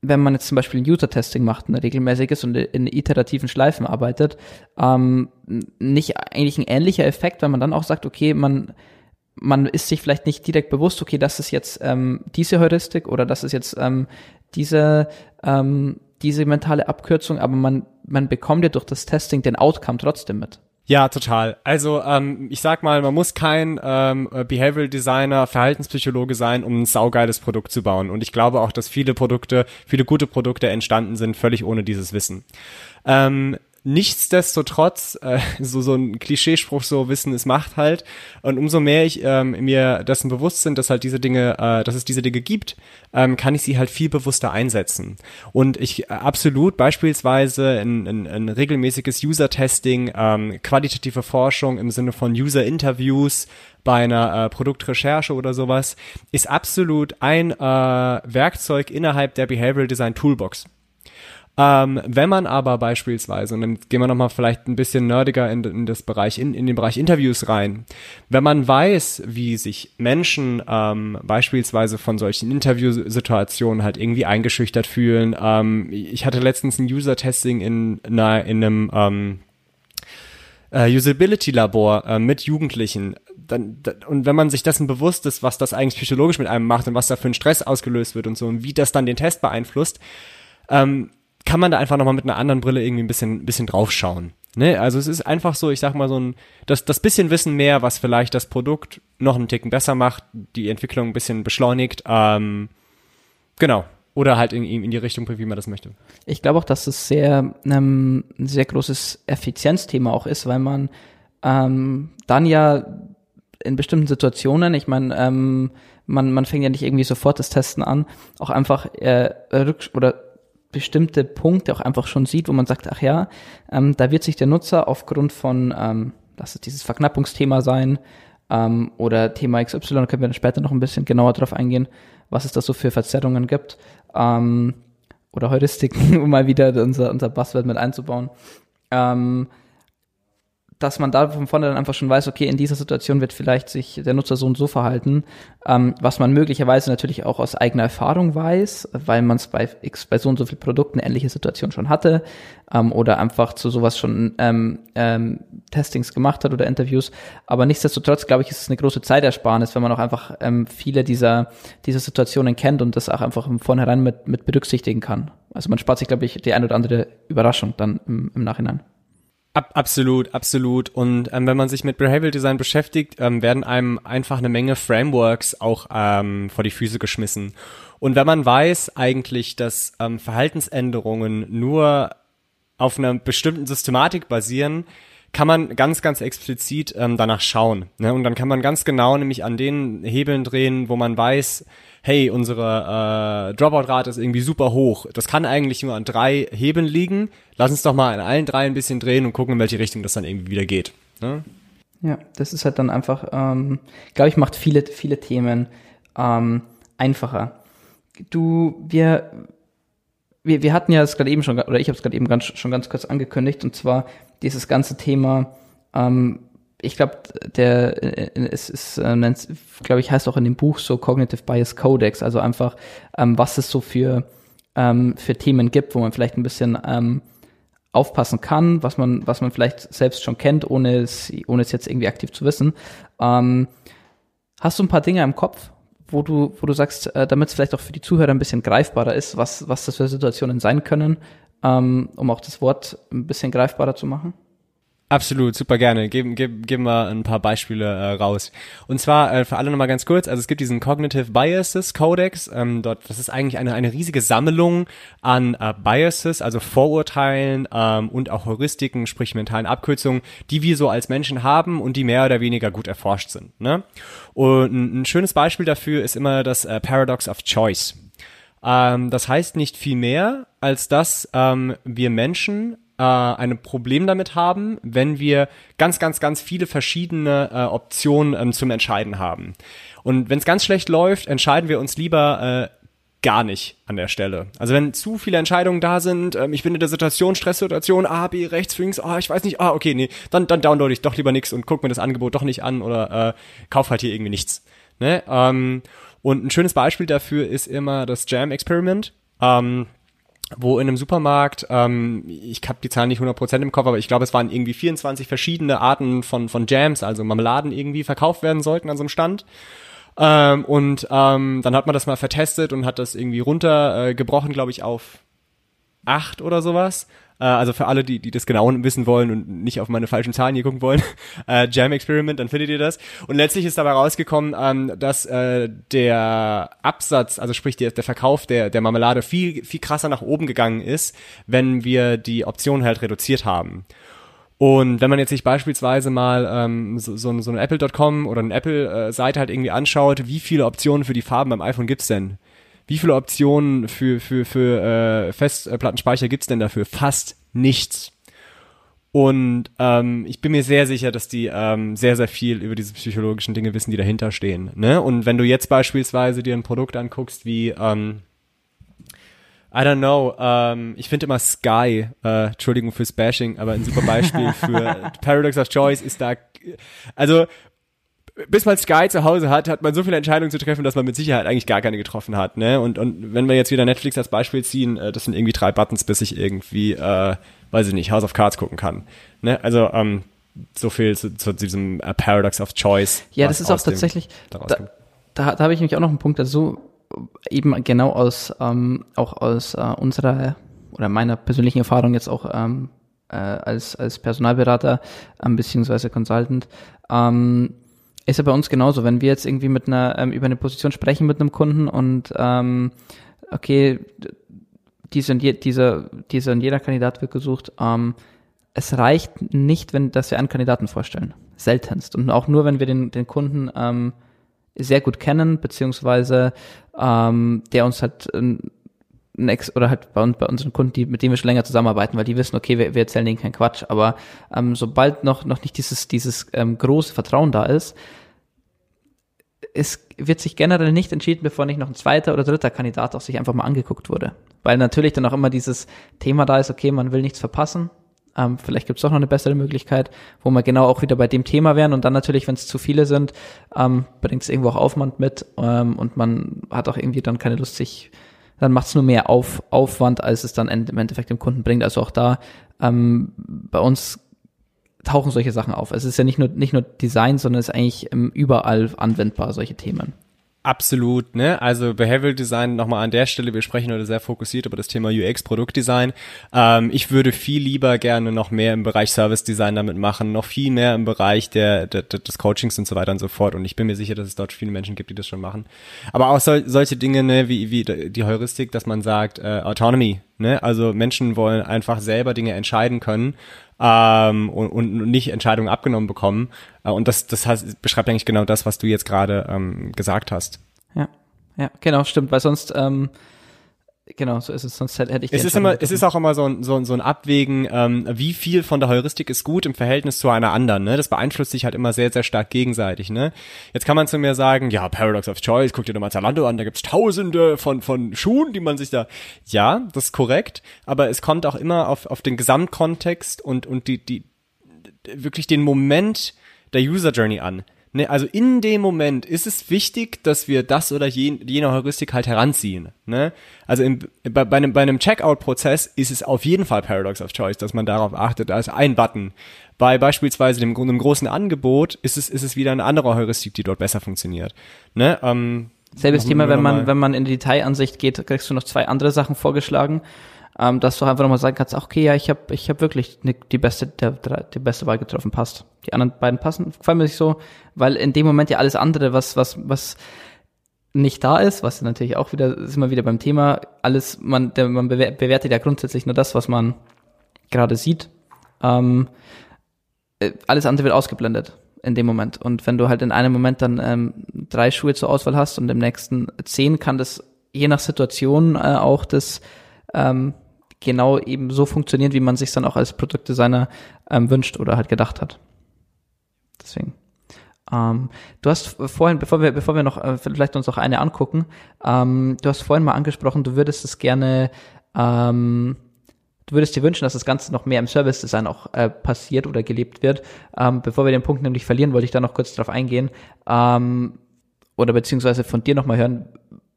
wenn man jetzt zum Beispiel ein User-Testing macht, ein regelmäßiges und in iterativen Schleifen arbeitet, ähm, nicht eigentlich ein ähnlicher Effekt, wenn man dann auch sagt, okay, man man ist sich vielleicht nicht direkt bewusst, okay, das ist jetzt ähm, diese Heuristik oder das ist jetzt ähm, diese, ähm, diese mentale Abkürzung, aber man, man bekommt ja durch das Testing den Outcome trotzdem mit. Ja, total. Also ähm, ich sag mal, man muss kein ähm, Behavioral Designer, Verhaltenspsychologe sein, um ein saugeiles Produkt zu bauen. Und ich glaube auch, dass viele Produkte, viele gute Produkte entstanden sind, völlig ohne dieses Wissen. Ähm, Nichtsdestotrotz, äh, so, so ein Klischeespruch, so Wissen ist Macht halt. Und umso mehr ich ähm, mir dessen bewusst sind, dass halt diese Dinge, äh, dass es diese Dinge gibt, ähm, kann ich sie halt viel bewusster einsetzen. Und ich äh, absolut beispielsweise ein, ein, ein regelmäßiges User-Testing, ähm, qualitative Forschung im Sinne von User-Interviews, bei einer äh, Produktrecherche oder sowas, ist absolut ein äh, Werkzeug innerhalb der Behavioral Design Toolbox. Ähm, wenn man aber beispielsweise, und dann gehen wir nochmal vielleicht ein bisschen nerdiger in, in, das Bereich, in, in den Bereich Interviews rein, wenn man weiß, wie sich Menschen ähm, beispielsweise von solchen Interviewsituationen halt irgendwie eingeschüchtert fühlen. Ähm, ich hatte letztens ein User-Testing in, in einem ähm, äh, Usability-Labor äh, mit Jugendlichen. Dann, da, und wenn man sich dessen bewusst ist, was das eigentlich psychologisch mit einem macht und was da für ein Stress ausgelöst wird und so und wie das dann den Test beeinflusst, ähm, kann man da einfach nochmal mit einer anderen Brille irgendwie ein bisschen, bisschen draufschauen. Ne? Also es ist einfach so, ich sag mal so ein, das, das bisschen Wissen mehr, was vielleicht das Produkt noch einen Ticken besser macht, die Entwicklung ein bisschen beschleunigt. Ähm, genau. oder halt in, in die Richtung wie man das möchte. Ich glaube auch, dass es sehr ähm, ein sehr großes Effizienzthema auch ist, weil man ähm, dann ja in bestimmten Situationen, ich meine, ähm, man, man fängt ja nicht irgendwie sofort das Testen an, auch einfach äh, rück oder bestimmte Punkte auch einfach schon sieht, wo man sagt, ach ja, ähm, da wird sich der Nutzer aufgrund von, ähm, lass es dieses Verknappungsthema sein ähm, oder Thema XY, da können wir dann später noch ein bisschen genauer drauf eingehen, was es da so für Verzerrungen gibt ähm, oder Heuristiken, um mal wieder unser, unser Buzzword mit einzubauen. Ähm, dass man da von vorne dann einfach schon weiß, okay, in dieser Situation wird vielleicht sich der Nutzer so und so verhalten, ähm, was man möglicherweise natürlich auch aus eigener Erfahrung weiß, weil man es bei X, bei so und so vielen Produkten ähnliche Situationen schon hatte ähm, oder einfach zu sowas schon ähm, ähm, Testings gemacht hat oder Interviews. Aber nichtsdestotrotz, glaube ich, ist es eine große Zeitersparnis, wenn man auch einfach ähm, viele dieser, dieser Situationen kennt und das auch einfach im Vornherein mit, mit berücksichtigen kann. Also man spart sich, glaube ich, die ein oder andere Überraschung dann im, im Nachhinein. Ab, absolut, absolut. Und ähm, wenn man sich mit Behavioral Design beschäftigt, ähm, werden einem einfach eine Menge Frameworks auch ähm, vor die Füße geschmissen. Und wenn man weiß eigentlich, dass ähm, Verhaltensänderungen nur auf einer bestimmten Systematik basieren, kann man ganz, ganz explizit ähm, danach schauen. Ne? Und dann kann man ganz genau nämlich an den Hebeln drehen, wo man weiß, hey, unsere äh, Dropout-Rate ist irgendwie super hoch. Das kann eigentlich nur an drei Hebeln liegen. Lass uns doch mal an allen drei ein bisschen drehen und gucken, in welche Richtung das dann irgendwie wieder geht. Ne? Ja, das ist halt dann einfach, ähm, glaube ich, macht viele, viele Themen ähm, einfacher. Du, wir, wir, wir hatten ja es gerade eben schon, oder ich habe es gerade eben ganz, schon ganz kurz angekündigt, und zwar dieses ganze Thema ähm, ich glaube, der äh, es ist, äh, glaube ich, heißt auch in dem Buch so Cognitive Bias Codex, also einfach, ähm, was es so für, ähm, für Themen gibt, wo man vielleicht ein bisschen ähm, aufpassen kann, was man, was man vielleicht selbst schon kennt, ohne es, ohne es jetzt irgendwie aktiv zu wissen. Ähm, hast du ein paar Dinge im Kopf, wo du, wo du sagst, äh, damit es vielleicht auch für die Zuhörer ein bisschen greifbarer ist, was, was das für Situationen sein können, ähm, um auch das Wort ein bisschen greifbarer zu machen? Absolut, super gerne. Geben, geben, geben wir ein paar Beispiele äh, raus. Und zwar äh, für alle nochmal ganz kurz, also es gibt diesen Cognitive Biases Codex, ähm, dort, das ist eigentlich eine, eine riesige Sammlung an äh, Biases, also Vorurteilen ähm, und auch Heuristiken, sprich mentalen Abkürzungen, die wir so als Menschen haben und die mehr oder weniger gut erforscht sind. Ne? Und ein, schönes Beispiel dafür ist immer das äh, Paradox of Choice. Ähm, das heißt nicht viel mehr, als dass ähm, wir Menschen äh, ein Problem damit haben, wenn wir ganz, ganz, ganz viele verschiedene äh, Optionen ähm, zum Entscheiden haben. Und wenn es ganz schlecht läuft, entscheiden wir uns lieber äh, gar nicht an der Stelle. Also wenn zu viele Entscheidungen da sind, ähm, ich bin in der Situation, Stresssituation, A, B, rechts, links, ah, ich weiß nicht, ah, okay, nee, dann, dann download ich doch lieber nichts und guck mir das Angebot doch nicht an oder äh, kauf halt hier irgendwie nichts. Ne? Ähm, und ein schönes Beispiel dafür ist immer das Jam-Experiment. Ähm, wo in einem Supermarkt, ähm, ich habe die Zahlen nicht 100% im Kopf, aber ich glaube, es waren irgendwie 24 verschiedene Arten von, von Jams, also Marmeladen irgendwie verkauft werden sollten an so einem Stand. Ähm, und ähm, dann hat man das mal vertestet und hat das irgendwie runtergebrochen, äh, glaube ich, auf acht oder sowas. Äh, also für alle, die, die das genau wissen wollen und nicht auf meine falschen Zahlen hier gucken wollen, äh, Jam Experiment, dann findet ihr das. Und letztlich ist dabei rausgekommen, ähm, dass äh, der Absatz, also sprich der, der Verkauf der, der Marmelade viel, viel krasser nach oben gegangen ist, wenn wir die Option halt reduziert haben. Und wenn man jetzt sich beispielsweise mal ähm, so, so, so eine Apple.com oder eine Apple-Seite halt irgendwie anschaut, wie viele Optionen für die Farben beim iPhone gibt's denn? Wie viele Optionen für, für, für äh, Festplattenspeicher gibt's denn dafür? Fast nichts. Und ähm, ich bin mir sehr sicher, dass die ähm, sehr, sehr viel über diese psychologischen Dinge wissen, die dahinter stehen. Ne? Und wenn du jetzt beispielsweise dir ein Produkt anguckst wie, ähm, I don't know, ähm, ich finde immer Sky, äh, Entschuldigung fürs Bashing, aber ein super Beispiel für Paradox of Choice ist da, also bis man Sky zu Hause hat, hat man so viele Entscheidungen zu treffen, dass man mit Sicherheit eigentlich gar keine getroffen hat. Ne? Und, und wenn wir jetzt wieder Netflix als Beispiel ziehen, äh, das sind irgendwie drei Buttons, bis ich irgendwie, äh, weiß ich nicht, House of Cards gucken kann. Ne? Also ähm, so viel zu, zu diesem äh, Paradox of Choice. Ja, das ist auch tatsächlich, da, da, da habe ich nämlich auch noch einen Punkt dazu, eben genau aus, ähm, auch aus äh, unserer oder meiner persönlichen Erfahrung jetzt auch ähm, äh, als, als Personalberater ähm, beziehungsweise Consultant, ähm, ist ja bei uns genauso. Wenn wir jetzt irgendwie mit einer, ähm, über eine Position sprechen mit einem Kunden und ähm, okay, diese und je, dieser, dieser und jeder Kandidat wird gesucht. Ähm, es reicht nicht, wenn, dass wir einen Kandidaten vorstellen. Seltenst. Und auch nur, wenn wir den, den Kunden ähm, sehr gut kennen, beziehungsweise ähm, der uns halt ein, ein Ex oder halt bei, bei unseren Kunden, die, mit denen wir schon länger zusammenarbeiten, weil die wissen, okay, wir, wir erzählen denen keinen Quatsch. Aber ähm, sobald noch, noch nicht dieses, dieses ähm, große Vertrauen da ist, es wird sich generell nicht entschieden, bevor nicht noch ein zweiter oder dritter Kandidat auch sich einfach mal angeguckt wurde. Weil natürlich dann auch immer dieses Thema da ist, okay, man will nichts verpassen. Ähm, vielleicht gibt es doch noch eine bessere Möglichkeit, wo wir genau auch wieder bei dem Thema wären. Und dann natürlich, wenn es zu viele sind, ähm, bringt es irgendwo auch Aufwand mit ähm, und man hat auch irgendwie dann keine Lust, sich, dann macht es nur mehr Auf, Aufwand, als es dann im Endeffekt dem Kunden bringt. Also auch da ähm, bei uns tauchen solche Sachen auf. Es ist ja nicht nur, nicht nur Design, sondern es ist eigentlich ähm, überall anwendbar, solche Themen. Absolut, ne? Also Behavioral Design nochmal an der Stelle, wir sprechen heute sehr fokussiert über das Thema UX Produktdesign. Ähm, ich würde viel lieber gerne noch mehr im Bereich Service Design damit machen, noch viel mehr im Bereich der, der, des Coachings und so weiter und so fort. Und ich bin mir sicher, dass es dort viele Menschen gibt, die das schon machen. Aber auch so, solche Dinge, ne, wie, wie die Heuristik, dass man sagt, äh, Autonomy, ne? Also Menschen wollen einfach selber Dinge entscheiden können ähm, und, und nicht Entscheidungen abgenommen bekommen. Äh, und das, das heißt, beschreibt eigentlich genau das, was du jetzt gerade ähm, gesagt hast. Ja, ja, genau, stimmt, weil sonst ähm, Genau, so ist es. Sonst hätte ich. Es ist immer, es ist auch immer so ein, so, so ein Abwägen, ähm, wie viel von der Heuristik ist gut im Verhältnis zu einer anderen. Ne? Das beeinflusst sich halt immer sehr, sehr stark gegenseitig. Ne? Jetzt kann man zu mir sagen, ja, Paradox of Choice, guck dir doch mal Zalando an, da gibt's Tausende von von Schuhen, die man sich da. Ja, das ist korrekt, aber es kommt auch immer auf auf den Gesamtkontext und und die die wirklich den Moment der User Journey an. Ne, also in dem Moment ist es wichtig, dass wir das oder jene, jene Heuristik halt heranziehen. Ne? Also im, bei, bei einem, bei einem Checkout-Prozess ist es auf jeden Fall Paradox of Choice, dass man darauf achtet, da ist ein Button. Bei beispielsweise dem, einem großen Angebot ist es, ist es wieder eine andere Heuristik, die dort besser funktioniert. Ne? Ähm, Selbes Thema, wenn man, wenn man in die Detailansicht geht, kriegst du noch zwei andere Sachen vorgeschlagen ähm, dass du einfach nochmal sagen kannst, okay, ja, ich habe ich hab wirklich ne, die beste der, die beste Wahl getroffen, passt. Die anderen beiden passen, gefallen mir nicht so, weil in dem Moment ja alles andere, was was was nicht da ist, was natürlich auch wieder ist immer wieder beim Thema, alles man der, man bewertet ja grundsätzlich nur das, was man gerade sieht. Ähm, äh, alles andere wird ausgeblendet in dem Moment. Und wenn du halt in einem Moment dann ähm, drei Schuhe zur Auswahl hast und im nächsten zehn, kann das je nach Situation äh, auch das ähm, genau eben so funktionieren, wie man sich dann auch als Produktdesigner ähm, wünscht oder halt gedacht hat. Deswegen. Ähm, du hast vorhin, bevor wir, bevor wir noch äh, vielleicht uns noch eine angucken, ähm, du hast vorhin mal angesprochen, du würdest es gerne, ähm, du würdest dir wünschen, dass das Ganze noch mehr im Service Design auch äh, passiert oder gelebt wird. Ähm, bevor wir den Punkt nämlich verlieren, wollte ich da noch kurz drauf eingehen ähm, oder beziehungsweise von dir nochmal hören,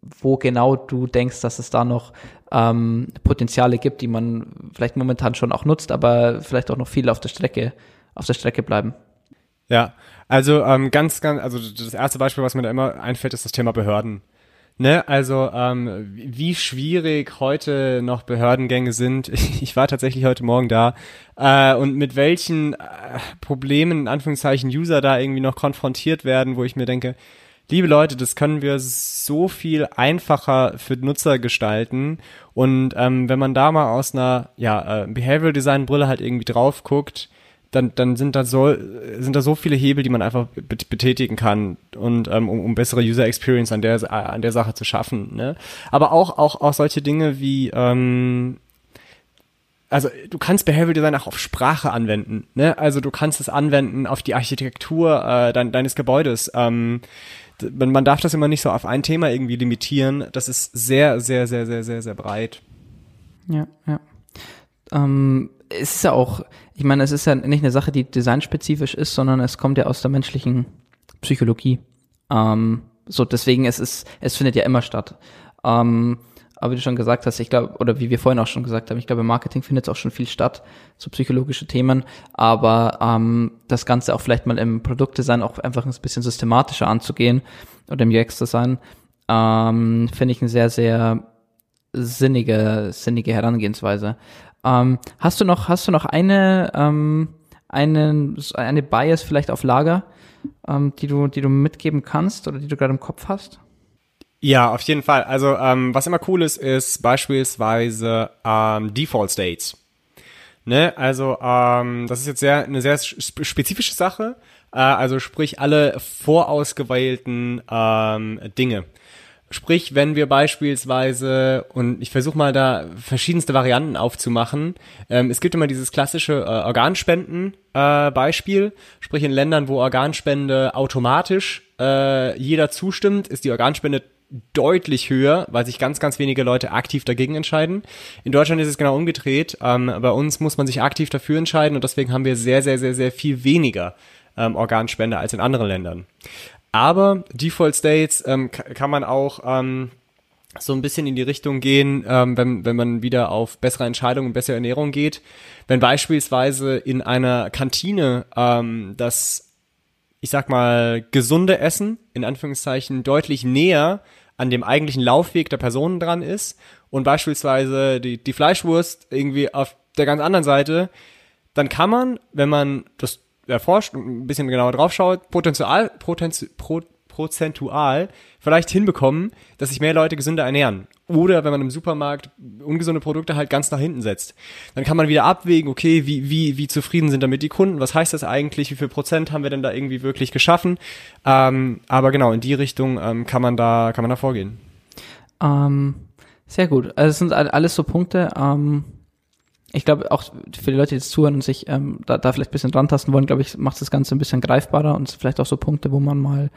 wo genau du denkst, dass es da noch ähm, Potenziale gibt, die man vielleicht momentan schon auch nutzt, aber vielleicht auch noch viel auf der Strecke, auf der Strecke bleiben. Ja, also ähm, ganz, ganz, also das erste Beispiel, was mir da immer einfällt, ist das Thema Behörden. Ne, also ähm, wie schwierig heute noch Behördengänge sind. Ich war tatsächlich heute Morgen da äh, und mit welchen äh, Problemen in Anführungszeichen User da irgendwie noch konfrontiert werden, wo ich mir denke, liebe Leute, das können wir so viel einfacher für Nutzer gestalten. Und ähm, wenn man da mal aus einer ja, äh, Behavioral Design Brille halt irgendwie drauf guckt, dann, dann sind da so sind da so viele Hebel, die man einfach betätigen kann und ähm, um, um bessere User Experience an der an der Sache zu schaffen. Ne? Aber auch auch auch solche Dinge wie ähm, also du kannst Behavioral Design auch auf Sprache anwenden. Ne? Also du kannst es anwenden auf die Architektur äh, dein, deines Gebäudes. Ähm, man darf das immer nicht so auf ein Thema irgendwie limitieren. Das ist sehr, sehr, sehr, sehr, sehr, sehr breit. Ja, ja. Ähm, es ist ja auch, ich meine, es ist ja nicht eine Sache, die designspezifisch ist, sondern es kommt ja aus der menschlichen Psychologie. Ähm, so, deswegen es ist, es findet ja immer statt. Ähm, aber wie du schon gesagt hast, ich glaube, oder wie wir vorhin auch schon gesagt haben, ich glaube, im Marketing findet es auch schon viel statt, so psychologische Themen. Aber ähm, das Ganze auch vielleicht mal im Produktdesign auch einfach ein bisschen systematischer anzugehen oder im UX-Design, ähm, finde ich eine sehr, sehr sinnige, sinnige Herangehensweise. Ähm, hast du noch, hast du noch eine, ähm, eine, eine Bias vielleicht auf Lager, ähm, die du, die du mitgeben kannst oder die du gerade im Kopf hast? Ja, auf jeden Fall. Also ähm, was immer cool ist, ist beispielsweise ähm, Default States. Ne? Also ähm, das ist jetzt sehr eine sehr spezifische Sache. Äh, also sprich alle vorausgewählten ähm, Dinge. Sprich, wenn wir beispielsweise, und ich versuche mal da verschiedenste Varianten aufzumachen, ähm, es gibt immer dieses klassische äh, Organspenden-Beispiel, äh, sprich in Ländern, wo Organspende automatisch äh, jeder zustimmt, ist die Organspende deutlich höher, weil sich ganz, ganz wenige Leute aktiv dagegen entscheiden. In Deutschland ist es genau umgedreht. Ähm, bei uns muss man sich aktiv dafür entscheiden und deswegen haben wir sehr, sehr, sehr, sehr viel weniger ähm, Organspende als in anderen Ländern. Aber Default States ähm, kann man auch ähm, so ein bisschen in die Richtung gehen, ähm, wenn, wenn man wieder auf bessere Entscheidungen und bessere Ernährung geht. Wenn beispielsweise in einer Kantine ähm, das, ich sag mal, gesunde Essen, in Anführungszeichen, deutlich näher an dem eigentlichen Laufweg der Personen dran ist und beispielsweise die, die Fleischwurst irgendwie auf der ganz anderen Seite, dann kann man, wenn man das erforscht und ein bisschen genauer draufschaut, potenzial, potenzial, pro, prozentual vielleicht hinbekommen, dass sich mehr Leute gesünder ernähren. Oder wenn man im Supermarkt ungesunde Produkte halt ganz nach hinten setzt. Dann kann man wieder abwägen, okay, wie, wie, wie zufrieden sind damit die Kunden? Was heißt das eigentlich? Wie viel Prozent haben wir denn da irgendwie wirklich geschaffen? Ähm, aber genau, in die Richtung ähm, kann man da, kann man da vorgehen. Ähm, sehr gut. Also es sind alles so Punkte, ähm, ich glaube, auch für die Leute, die jetzt zuhören und sich ähm, da, da vielleicht ein bisschen dran tasten wollen, glaube ich, macht das Ganze ein bisschen greifbarer und vielleicht auch so Punkte, wo man mal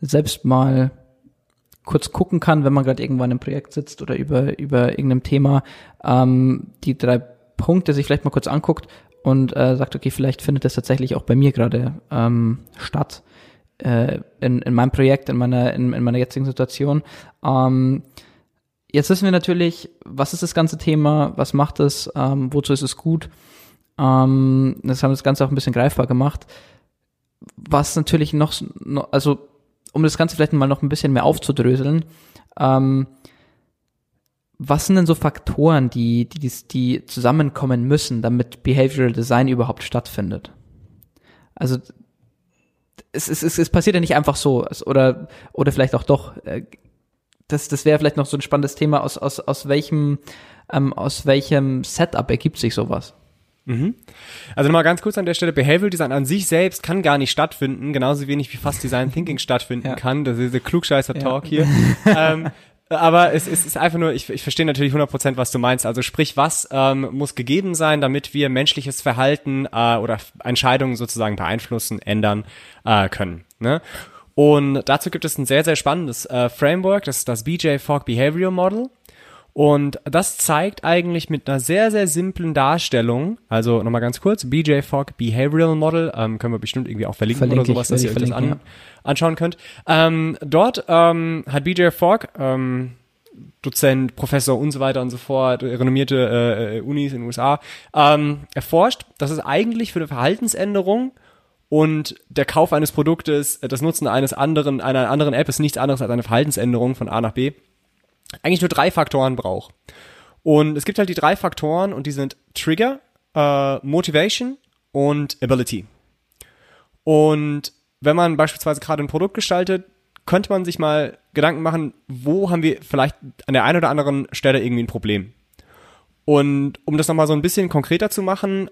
selbst mal kurz gucken kann, wenn man gerade irgendwann im Projekt sitzt oder über, über irgendeinem Thema, ähm, die drei Punkte sich vielleicht mal kurz anguckt und äh, sagt, okay, vielleicht findet das tatsächlich auch bei mir gerade ähm, statt äh, in, in meinem Projekt, in meiner, in, in meiner jetzigen Situation. Ähm, Jetzt wissen wir natürlich, was ist das ganze Thema, was macht es, ähm, wozu ist es gut. Ähm, das haben das Ganze auch ein bisschen greifbar gemacht. Was natürlich noch, also um das Ganze vielleicht mal noch ein bisschen mehr aufzudröseln, ähm, was sind denn so Faktoren, die, die, die zusammenkommen müssen, damit Behavioral Design überhaupt stattfindet? Also es, es, es, es passiert ja nicht einfach so, oder, oder vielleicht auch doch. Äh, das, das wäre vielleicht noch so ein spannendes Thema, aus, aus, aus welchem, ähm, aus welchem Setup ergibt sich sowas? Mhm. Also nochmal ganz kurz an der Stelle, Behavioral Design an sich selbst kann gar nicht stattfinden, genauso wenig wie fast Design Thinking stattfinden ja. kann. Das ist der Klugscheißer-Talk ja. hier. ähm, aber es, es ist einfach nur, ich, ich verstehe natürlich 100%, was du meinst. Also sprich, was ähm, muss gegeben sein, damit wir menschliches Verhalten äh, oder Entscheidungen sozusagen beeinflussen, ändern äh, können. Ne? Und dazu gibt es ein sehr, sehr spannendes äh, Framework, das ist das BJ Fogg Behavioral Model. Und das zeigt eigentlich mit einer sehr, sehr simplen Darstellung, also nochmal ganz kurz, BJ Fogg Behavioral Model, ähm, können wir bestimmt irgendwie auch verlinken Verlinke oder sowas, dass ihr euch das an, ja. anschauen könnt. Ähm, dort ähm, hat BJ Fogg, ähm, Dozent, Professor und so weiter und so fort, renommierte äh, Unis in den USA, ähm, erforscht, dass es eigentlich für eine Verhaltensänderung und der Kauf eines Produktes, äh, das Nutzen eines anderen, einer anderen App ist nichts anderes als eine Verhaltensänderung von A nach B, eigentlich nur drei Faktoren braucht. Und es gibt halt die drei Faktoren und die sind Trigger, äh, Motivation und Ability. Und wenn man beispielsweise gerade ein Produkt gestaltet, könnte man sich mal Gedanken machen, wo haben wir vielleicht an der einen oder anderen Stelle irgendwie ein Problem. Und um das nochmal so ein bisschen konkreter zu machen,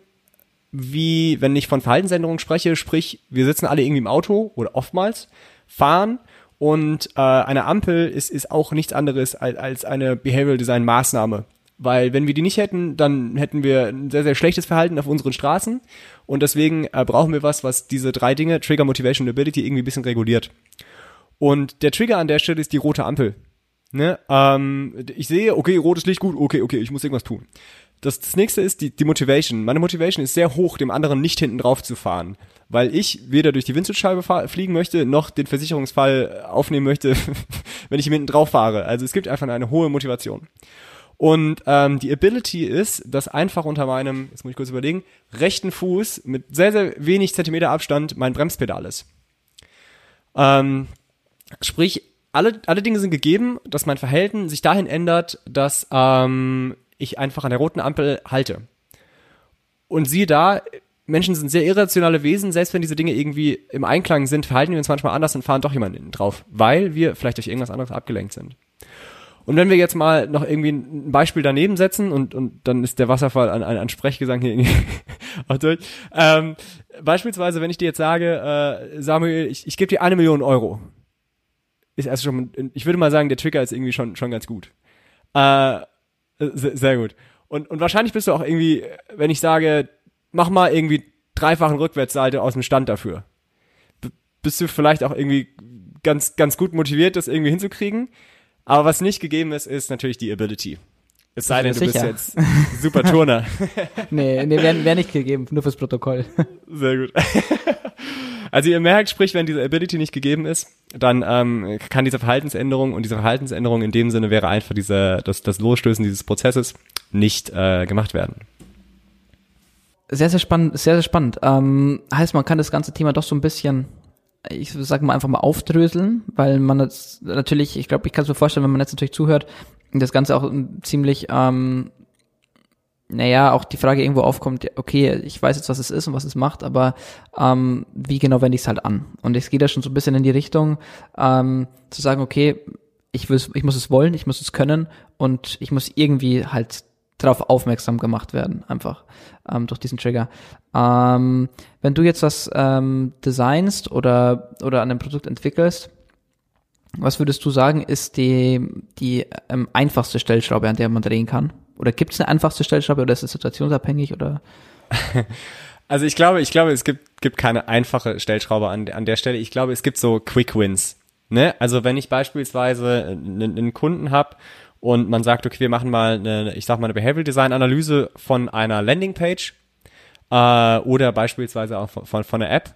wie, wenn ich von Verhaltensänderung spreche, sprich, wir sitzen alle irgendwie im Auto oder oftmals, fahren und äh, eine Ampel ist, ist auch nichts anderes als, als eine Behavioral Design Maßnahme. Weil wenn wir die nicht hätten, dann hätten wir ein sehr, sehr schlechtes Verhalten auf unseren Straßen. Und deswegen äh, brauchen wir was, was diese drei Dinge, Trigger, Motivation und Ability, irgendwie ein bisschen reguliert. Und der Trigger an der Stelle ist die rote Ampel. Ne? Ähm, ich sehe, okay, rotes Licht, gut, okay, okay, ich muss irgendwas tun. Das, das nächste ist die, die Motivation. Meine Motivation ist sehr hoch, dem anderen nicht hinten drauf zu fahren. Weil ich weder durch die Windschutzscheibe fliegen möchte, noch den Versicherungsfall aufnehmen möchte, wenn ich hinten drauf fahre. Also es gibt einfach eine hohe Motivation. Und ähm, die Ability ist, dass einfach unter meinem, jetzt muss ich kurz überlegen, rechten Fuß mit sehr, sehr wenig Zentimeter Abstand mein Bremspedal ist. Ähm, sprich, alle, alle Dinge sind gegeben, dass mein Verhalten sich dahin ändert, dass ähm, ich einfach an der roten Ampel halte. Und siehe da, Menschen sind sehr irrationale Wesen, selbst wenn diese Dinge irgendwie im Einklang sind, verhalten wir uns manchmal anders und fahren doch jemanden drauf, weil wir vielleicht durch irgendwas anderes abgelenkt sind. Und wenn wir jetzt mal noch irgendwie ein Beispiel daneben setzen und, und dann ist der Wasserfall an, an, an Sprechgesang hier irgendwie auch durch. Ähm, beispielsweise, wenn ich dir jetzt sage, äh, Samuel, ich, ich gebe dir eine Million Euro. Ist erst schon, ich würde mal sagen, der Trigger ist irgendwie schon, schon ganz gut. Äh, sehr, sehr gut. Und, und wahrscheinlich bist du auch irgendwie, wenn ich sage, mach mal irgendwie dreifachen Rückwärtsseite aus dem Stand dafür. B bist du vielleicht auch irgendwie ganz, ganz gut motiviert, das irgendwie hinzukriegen. Aber was nicht gegeben ist, ist natürlich die Ability. Es sei denn, du sicher. bist jetzt super Turner. nee, nee wäre wär nicht gegeben, nur fürs Protokoll. Sehr gut. Also ihr merkt, sprich, wenn diese Ability nicht gegeben ist, dann ähm, kann diese Verhaltensänderung und diese Verhaltensänderung in dem Sinne wäre einfach diese, das, das Losstößen dieses Prozesses nicht äh, gemacht werden. Sehr, sehr spannend, sehr, sehr spannend. Ähm, heißt, man kann das ganze Thema doch so ein bisschen, ich sag mal, einfach mal aufdröseln, weil man jetzt natürlich, ich glaube, ich kann es mir vorstellen, wenn man jetzt natürlich zuhört, das Ganze auch ziemlich, ähm, naja, auch die Frage irgendwo aufkommt, okay, ich weiß jetzt, was es ist und was es macht, aber ähm, wie genau wende ich es halt an? Und es geht ja schon so ein bisschen in die Richtung, ähm, zu sagen, okay, ich, ich muss es wollen, ich muss es können und ich muss irgendwie halt darauf aufmerksam gemacht werden, einfach ähm, durch diesen Trigger. Ähm, wenn du jetzt was ähm, designst oder, oder an einem Produkt entwickelst, was würdest du sagen, ist die, die ähm, einfachste Stellschraube, an der man drehen kann? Oder gibt es eine einfachste Stellschraube oder ist es situationsabhängig oder? Also ich glaube, ich glaube, es gibt, gibt keine einfache Stellschraube an, an der Stelle. Ich glaube, es gibt so Quick Wins. Ne? Also wenn ich beispielsweise einen, einen Kunden habe und man sagt, okay, wir machen mal eine, ich sag mal, eine Behavioral Design Analyse von einer Landingpage äh, oder beispielsweise auch von, von, von einer App,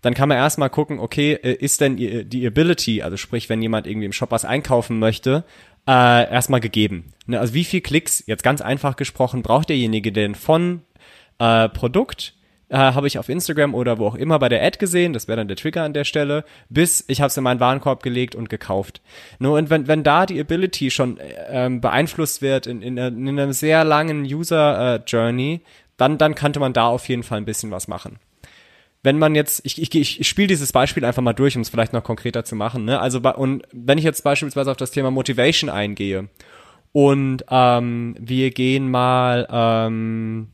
dann kann man erstmal gucken, okay, äh, ist denn die Ability, also sprich, wenn jemand irgendwie im Shop was einkaufen möchte, äh, erstmal gegeben. Ne? Also wie viel Klicks, jetzt ganz einfach gesprochen, braucht derjenige denn von äh, Produkt äh, habe ich auf Instagram oder wo auch immer bei der Ad gesehen, das wäre dann der Trigger an der Stelle, bis ich habe es in meinen Warenkorb gelegt und gekauft. Nur und wenn, wenn da die Ability schon ähm, beeinflusst wird in, in, in einem sehr langen User äh, dann, dann könnte man da auf jeden Fall ein bisschen was machen wenn man jetzt, ich, ich, ich spiele dieses Beispiel einfach mal durch, um es vielleicht noch konkreter zu machen. Ne? Also und wenn ich jetzt beispielsweise auf das Thema Motivation eingehe und ähm, wir gehen mal ähm,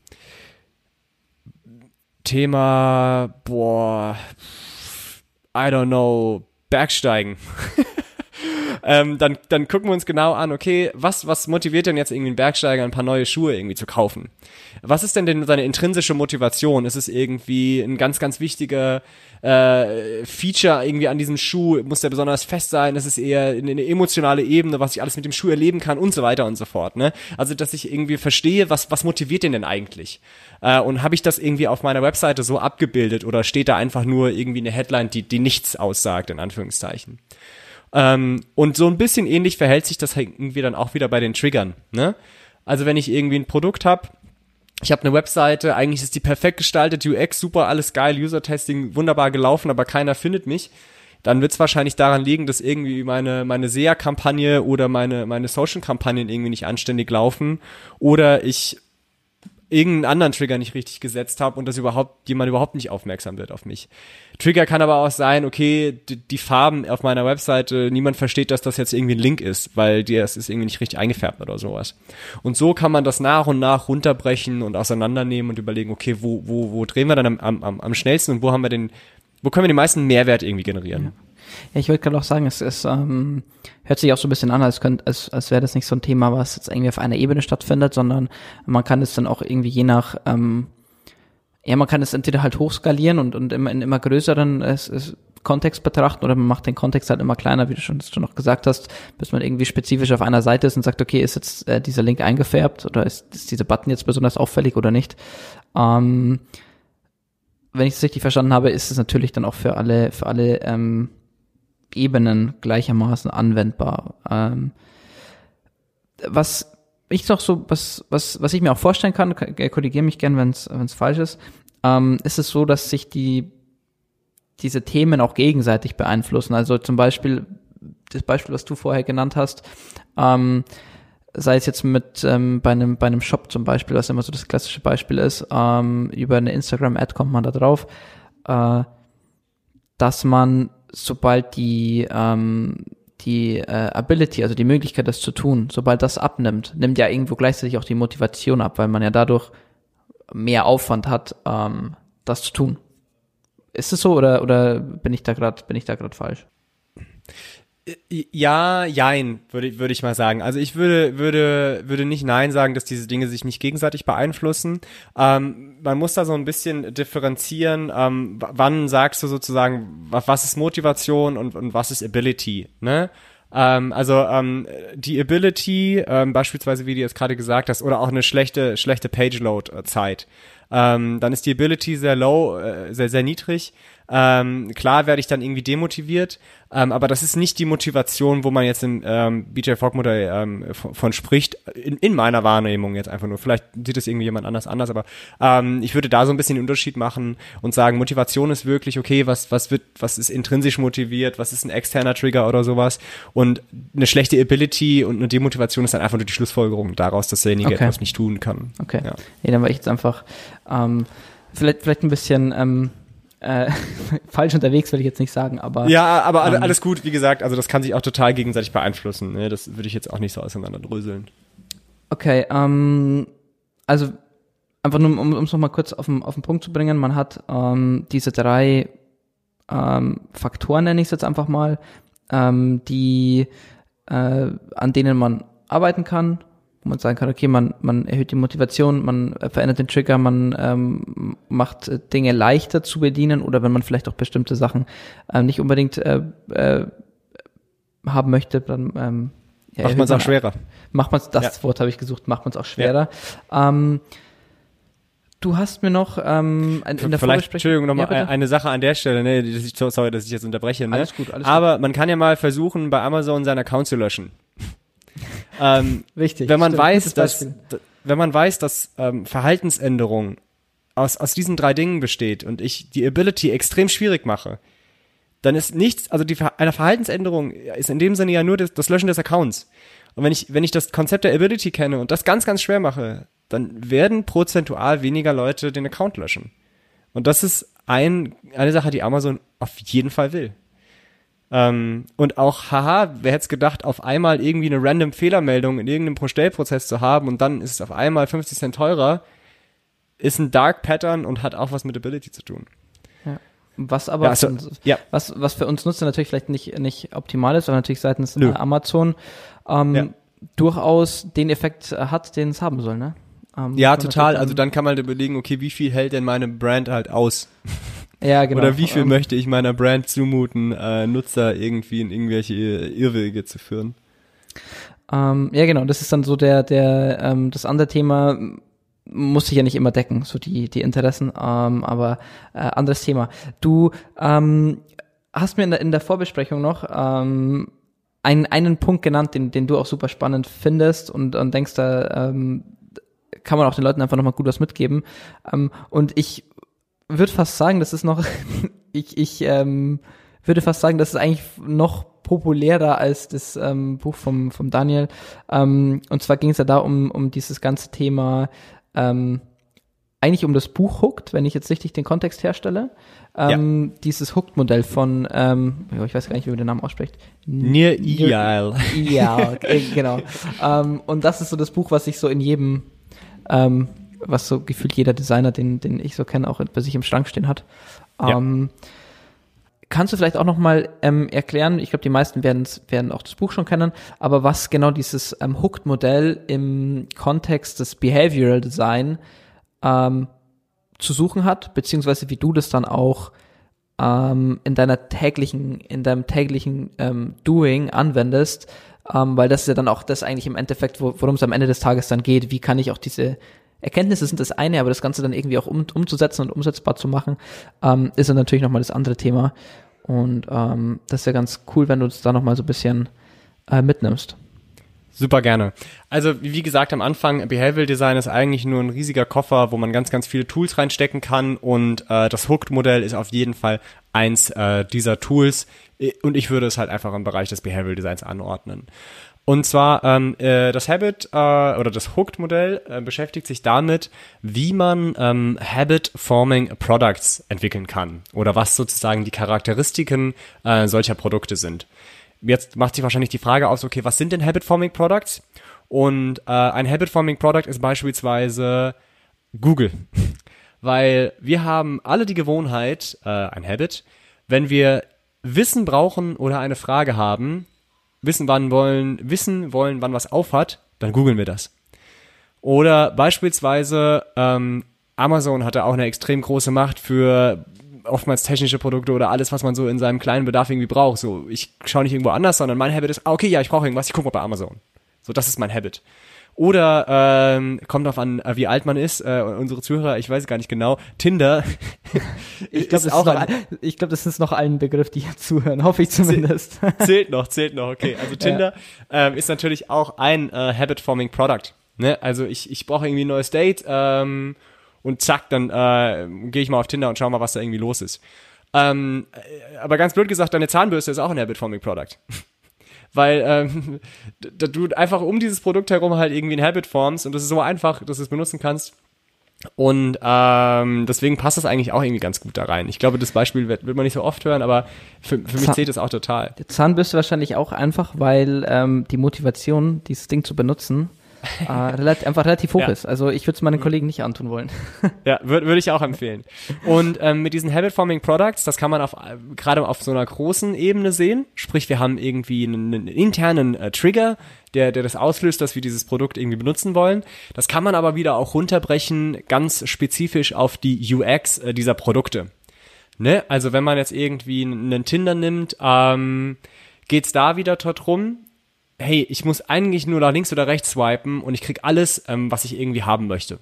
Thema, boah, I don't know, Bergsteigen. ähm, dann, dann gucken wir uns genau an, okay, was, was motiviert denn jetzt irgendwie einen Bergsteiger, ein paar neue Schuhe irgendwie zu kaufen? Was ist denn denn seine intrinsische Motivation? Ist es irgendwie ein ganz, ganz wichtiger äh, Feature irgendwie an diesem Schuh? Muss der besonders fest sein? Ist es eher eine, emotionale Ebene, was ich alles mit dem Schuh erleben kann und so weiter und so fort, ne? Also, dass ich irgendwie verstehe, was, was motiviert den denn eigentlich? Äh, und habe ich das irgendwie auf meiner Webseite so abgebildet oder steht da einfach nur irgendwie eine Headline, die, die nichts aussagt, in Anführungszeichen? Ähm, und so ein bisschen ähnlich verhält sich das irgendwie dann auch wieder bei den Triggern. Ne? Also wenn ich irgendwie ein Produkt habe, ich habe eine Webseite, eigentlich ist die perfekt gestaltet, UX super, alles geil, User-Testing wunderbar gelaufen, aber keiner findet mich, dann wird es wahrscheinlich daran liegen, dass irgendwie meine, meine SEA-Kampagne oder meine, meine Social-Kampagnen irgendwie nicht anständig laufen oder ich irgendeinen anderen Trigger nicht richtig gesetzt habe und dass überhaupt jemand überhaupt nicht aufmerksam wird auf mich. Trigger kann aber auch sein, okay, die, die, Farben auf meiner Webseite, niemand versteht, dass das jetzt irgendwie ein Link ist, weil die, das ist irgendwie nicht richtig eingefärbt oder sowas. Und so kann man das nach und nach runterbrechen und auseinandernehmen und überlegen, okay, wo, wo, wo drehen wir dann am, am, am schnellsten und wo haben wir den, wo können wir den meisten Mehrwert irgendwie generieren? Ja. Ja, ich wollte gerade auch sagen, es ist, ähm, hört sich auch so ein bisschen an, als, könnt, als, als wäre das nicht so ein Thema, was jetzt irgendwie auf einer Ebene stattfindet, sondern man kann es dann auch irgendwie je nach, ähm, ja, man kann es entweder halt hochskalieren und, und immer in immer größeren es, es, Kontext betrachten oder man macht den Kontext halt immer kleiner, wie du schon, schon noch gesagt hast, bis man irgendwie spezifisch auf einer Seite ist und sagt, okay, ist jetzt äh, dieser Link eingefärbt oder ist, ist dieser Button jetzt besonders auffällig oder nicht. Ähm, wenn ich es richtig verstanden habe, ist es natürlich dann auch für alle, für alle ähm, Ebenen gleichermaßen anwendbar. Ähm, was ich noch so, was, was, was ich mir auch vorstellen kann, korrigiere mich gern, wenn es falsch ist, ähm, ist es so, dass sich die diese Themen auch gegenseitig beeinflussen. Also zum Beispiel das Beispiel, was du vorher genannt hast, ähm, sei es jetzt mit ähm, bei einem bei einem Shop zum Beispiel, was immer so das klassische Beispiel ist, ähm, über eine Instagram-Ad kommt man da drauf, äh, dass man sobald die ähm, die äh, Ability, also die Möglichkeit, das zu tun, sobald das abnimmt, nimmt ja irgendwo gleichzeitig auch die Motivation ab, weil man ja dadurch mehr Aufwand hat, ähm, das zu tun. Ist es so oder oder bin ich da gerade bin ich da gerade falsch? Ja, jein, würde, würde ich mal sagen. Also ich würde, würde, würde nicht nein sagen, dass diese Dinge sich nicht gegenseitig beeinflussen. Ähm, man muss da so ein bisschen differenzieren, ähm, wann sagst du sozusagen, was ist Motivation und, und was ist Ability, ne? Ähm, also ähm, die Ability, ähm, beispielsweise wie du jetzt gerade gesagt hast, oder auch eine schlechte, schlechte Page-Load-Zeit. Ähm, dann ist die Ability sehr low, äh, sehr, sehr niedrig. Ähm, klar werde ich dann irgendwie demotiviert, ähm, aber das ist nicht die Motivation, wo man jetzt im ähm, BJ Fogg Modell ähm, von, von, spricht, in, in meiner Wahrnehmung jetzt einfach nur. Vielleicht sieht es irgendwie jemand anders anders, aber ähm, ich würde da so ein bisschen den Unterschied machen und sagen, Motivation ist wirklich, okay, was, was wird, was ist intrinsisch motiviert, was ist ein externer Trigger oder sowas und eine schlechte Ability und eine Demotivation ist dann einfach nur die Schlussfolgerung daraus, dass derjenige okay. etwas nicht tun kann. Okay. Ja. Nee, dann war ich jetzt einfach ähm, vielleicht, vielleicht ein bisschen ähm, äh, falsch unterwegs, will ich jetzt nicht sagen, aber. Ja, aber ähm, alles gut, wie gesagt, also das kann sich auch total gegenseitig beeinflussen. Ne? Das würde ich jetzt auch nicht so auseinanderdröseln. Okay, ähm, also einfach nur, um es nochmal kurz auf den, auf den Punkt zu bringen, man hat ähm, diese drei ähm, Faktoren, nenne ich es jetzt einfach mal, ähm, die äh, an denen man arbeiten kann wo man sagen kann, okay, man, man erhöht die Motivation, man verändert den Trigger, man ähm, macht Dinge leichter zu bedienen oder wenn man vielleicht auch bestimmte Sachen äh, nicht unbedingt äh, äh, haben möchte, dann ähm, ja, macht man es auch schwerer. Macht man das ja. Wort habe ich gesucht, macht man es auch schwerer. Ja. Ähm, Du hast mir noch ähm, in der Vielleicht, Entschuldigung, nochmal ja, eine Sache an der Stelle, ne, sorry, dass ich jetzt unterbreche, ne? Alles gut, alles Aber gut. man kann ja mal versuchen, bei Amazon seinen Account zu löschen. Ähm, Wichtig. Wenn man stimmt, weiß, dass, wenn man weiß, dass ähm, Verhaltensänderung aus, aus diesen drei Dingen besteht und ich die Ability extrem schwierig mache, dann ist nichts, also die, eine Verhaltensänderung ist in dem Sinne ja nur das, das Löschen des Accounts. Und wenn ich, wenn ich das Konzept der Ability kenne und das ganz, ganz schwer mache, dann werden prozentual weniger Leute den Account löschen. Und das ist ein, eine Sache, die Amazon auf jeden Fall will. Ähm, und auch, haha, wer hätte es gedacht, auf einmal irgendwie eine random Fehlermeldung in irgendeinem Prostellprozess zu haben und dann ist es auf einmal 50 Cent teurer, ist ein Dark Pattern und hat auch was mit Ability zu tun. Ja. Was aber, ja, also, ja. was, was für uns Nutzer natürlich vielleicht nicht, nicht optimal ist, aber natürlich seitens Nö. Amazon ähm, durchaus den Effekt hat, den es haben soll, ne? Ähm, ja, total. Also dann kann man überlegen, okay, wie viel hält denn meine Brand halt aus? Ja, genau. Oder wie viel ähm, möchte ich meiner Brand zumuten, äh, Nutzer irgendwie in irgendwelche Irrwege zu führen? Ähm, ja, genau. Das ist dann so der, der, ähm, das andere Thema muss sich ja nicht immer decken, so die, die Interessen, ähm, aber äh, anderes Thema. Du ähm, hast mir in der, in der Vorbesprechung noch ähm, einen, einen Punkt genannt, den, den du auch super spannend findest und, und denkst, da ähm, kann man auch den Leuten einfach nochmal gut was mitgeben. Ähm, und ich würde fast sagen, das ist noch, ich, ich ähm, würde fast sagen, das ist eigentlich noch populärer als das ähm, Buch vom, vom Daniel. Ähm, und zwar ging es ja da um, um dieses ganze Thema, ähm, eigentlich um das Buch Hooked, wenn ich jetzt richtig den Kontext herstelle. Ähm, ja. Dieses Hooked-Modell von, ähm, ich weiß gar nicht, wie man den Namen ausspricht. Near Eal. Ja, genau. ähm, und das ist so das Buch, was ich so in jedem ähm, was so gefühlt jeder Designer, den, den ich so kenne, auch bei sich im Schrank stehen hat. Ja. Ähm, kannst du vielleicht auch noch mal ähm, erklären, ich glaube, die meisten werden, werden auch das Buch schon kennen, aber was genau dieses ähm, Hooked-Modell im Kontext des Behavioral Design ähm, zu suchen hat, beziehungsweise wie du das dann auch ähm, in deiner täglichen, in deinem täglichen ähm, Doing anwendest, ähm, weil das ist ja dann auch das eigentlich im Endeffekt, worum es am Ende des Tages dann geht. Wie kann ich auch diese Erkenntnisse sind das eine, aber das Ganze dann irgendwie auch um, umzusetzen und umsetzbar zu machen, ähm, ist dann natürlich nochmal das andere Thema. Und ähm, das ja ganz cool, wenn du uns da nochmal so ein bisschen äh, mitnimmst. Super gerne. Also wie gesagt am Anfang, Behavioral Design ist eigentlich nur ein riesiger Koffer, wo man ganz, ganz viele Tools reinstecken kann und äh, das Hooked-Modell ist auf jeden Fall eins äh, dieser Tools und ich würde es halt einfach im Bereich des Behavioral Designs anordnen. Und zwar ähm, äh, das Habit äh, oder das Hooked-Modell äh, beschäftigt sich damit, wie man ähm, Habit-Forming Products entwickeln kann oder was sozusagen die Charakteristiken äh, solcher Produkte sind. Jetzt macht sich wahrscheinlich die Frage aus, okay, was sind denn Habit-Forming Products? Und äh, ein Habit-Forming Product ist beispielsweise Google. Weil wir haben alle die Gewohnheit, äh, ein Habit, wenn wir Wissen brauchen oder eine Frage haben, wissen wann wollen, wissen wollen, wann was aufhat, dann googeln wir das. Oder beispielsweise ähm, Amazon hatte auch eine extrem große Macht für oftmals technische Produkte oder alles, was man so in seinem kleinen Bedarf irgendwie braucht. So, ich schaue nicht irgendwo anders, sondern mein Habit ist, ah, okay, ja, ich brauche irgendwas, ich gucke mal bei Amazon. So, das ist mein Habit. Oder ähm, kommt drauf an, äh, wie alt man ist. Äh, unsere Zuhörer, ich weiß gar nicht genau. Tinder. ich glaube, das, auch ich glaub, das ist noch ein Begriff, die hier zuhören, hoffe ich zumindest. Zählt noch, zählt noch, okay. Also Tinder ja. ähm, ist natürlich auch ein äh, Habit-Forming Product. Ne? Also ich, ich brauche irgendwie ein neues Date ähm, und zack, dann äh, gehe ich mal auf Tinder und schau mal, was da irgendwie los ist. Ähm, äh, aber ganz blöd gesagt, deine Zahnbürste ist auch ein Habit-Forming Product weil ähm, du einfach um dieses Produkt herum halt irgendwie ein Habit formst und das ist so einfach, dass du es benutzen kannst. Und ähm, deswegen passt das eigentlich auch irgendwie ganz gut da rein. Ich glaube, das Beispiel wird, wird man nicht so oft hören, aber für, für mich zählt das auch total. Zahnbürste wahrscheinlich auch einfach, weil ähm, die Motivation, dieses Ding zu benutzen, äh, relativ, einfach relativ hoch ja. ist. Also ich würde es meinen Kollegen nicht antun wollen. ja, würde würd ich auch empfehlen. Und ähm, mit diesen Habit-Forming Products, das kann man auf gerade auf so einer großen Ebene sehen. Sprich, wir haben irgendwie einen, einen internen äh, Trigger, der, der das auslöst, dass wir dieses Produkt irgendwie benutzen wollen. Das kann man aber wieder auch runterbrechen, ganz spezifisch auf die UX äh, dieser Produkte. Ne? Also wenn man jetzt irgendwie einen Tinder nimmt, ähm, geht es da wieder dort rum, hey, ich muss eigentlich nur nach links oder rechts swipen und ich krieg alles, ähm, was ich irgendwie haben möchte.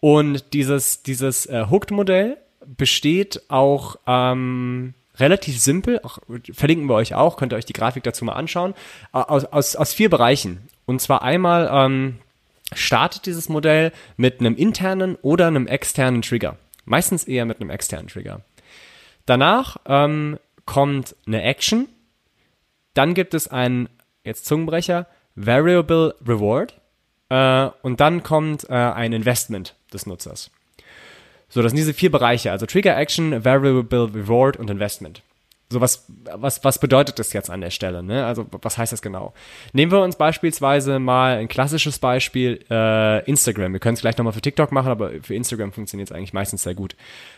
Und dieses, dieses äh, Hooked-Modell besteht auch ähm, relativ simpel, auch, verlinken wir euch auch, könnt ihr euch die Grafik dazu mal anschauen, aus, aus, aus vier Bereichen. Und zwar einmal ähm, startet dieses Modell mit einem internen oder einem externen Trigger. Meistens eher mit einem externen Trigger. Danach ähm, kommt eine Action, dann gibt es einen jetzt Zungenbrecher, Variable Reward äh, und dann kommt äh, ein Investment des Nutzers. So, das sind diese vier Bereiche, also Trigger Action, Variable Reward und Investment. So, was, was, was bedeutet das jetzt an der Stelle? Ne? Also, was heißt das genau? Nehmen wir uns beispielsweise mal ein klassisches Beispiel, äh, Instagram. Wir können es gleich nochmal für TikTok machen, aber für Instagram funktioniert es eigentlich meistens sehr gut.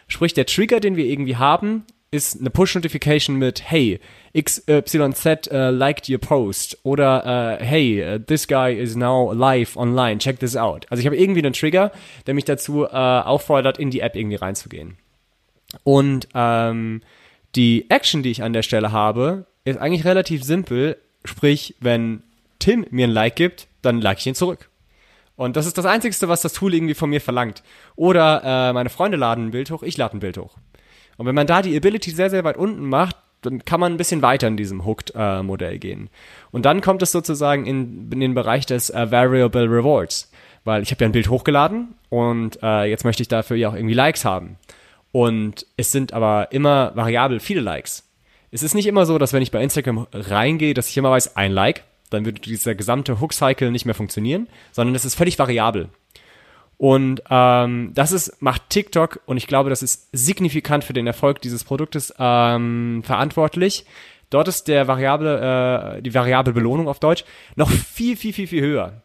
Sprich, der Trigger, den wir irgendwie haben, ist eine Push-Notification mit Hey, XYZ uh, liked your post oder uh, Hey, uh, this guy is now live online, check this out. Also ich habe irgendwie einen Trigger, der mich dazu auffordert, in die App irgendwie reinzugehen. Und ähm, die Action, die ich an der Stelle habe, ist eigentlich relativ simpel. Sprich, wenn Tim mir ein Like gibt, dann like ich ihn zurück. Und das ist das Einzige, was das Tool irgendwie von mir verlangt. Oder äh, meine Freunde laden ein Bild hoch, ich lade ein Bild hoch. Und wenn man da die Ability sehr, sehr weit unten macht, dann kann man ein bisschen weiter in diesem Hooked-Modell äh, gehen. Und dann kommt es sozusagen in, in den Bereich des äh, Variable Rewards. Weil ich habe ja ein Bild hochgeladen und äh, jetzt möchte ich dafür ja auch irgendwie Likes haben. Und es sind aber immer variabel viele Likes. Es ist nicht immer so, dass wenn ich bei Instagram reingehe, dass ich immer weiß, ein Like, dann würde dieser gesamte Hook-Cycle nicht mehr funktionieren, sondern es ist völlig variabel. Und ähm, das ist, macht TikTok und ich glaube, das ist signifikant für den Erfolg dieses Produktes ähm, verantwortlich. Dort ist der variable, äh, die variable Belohnung auf Deutsch noch viel, viel, viel, viel höher.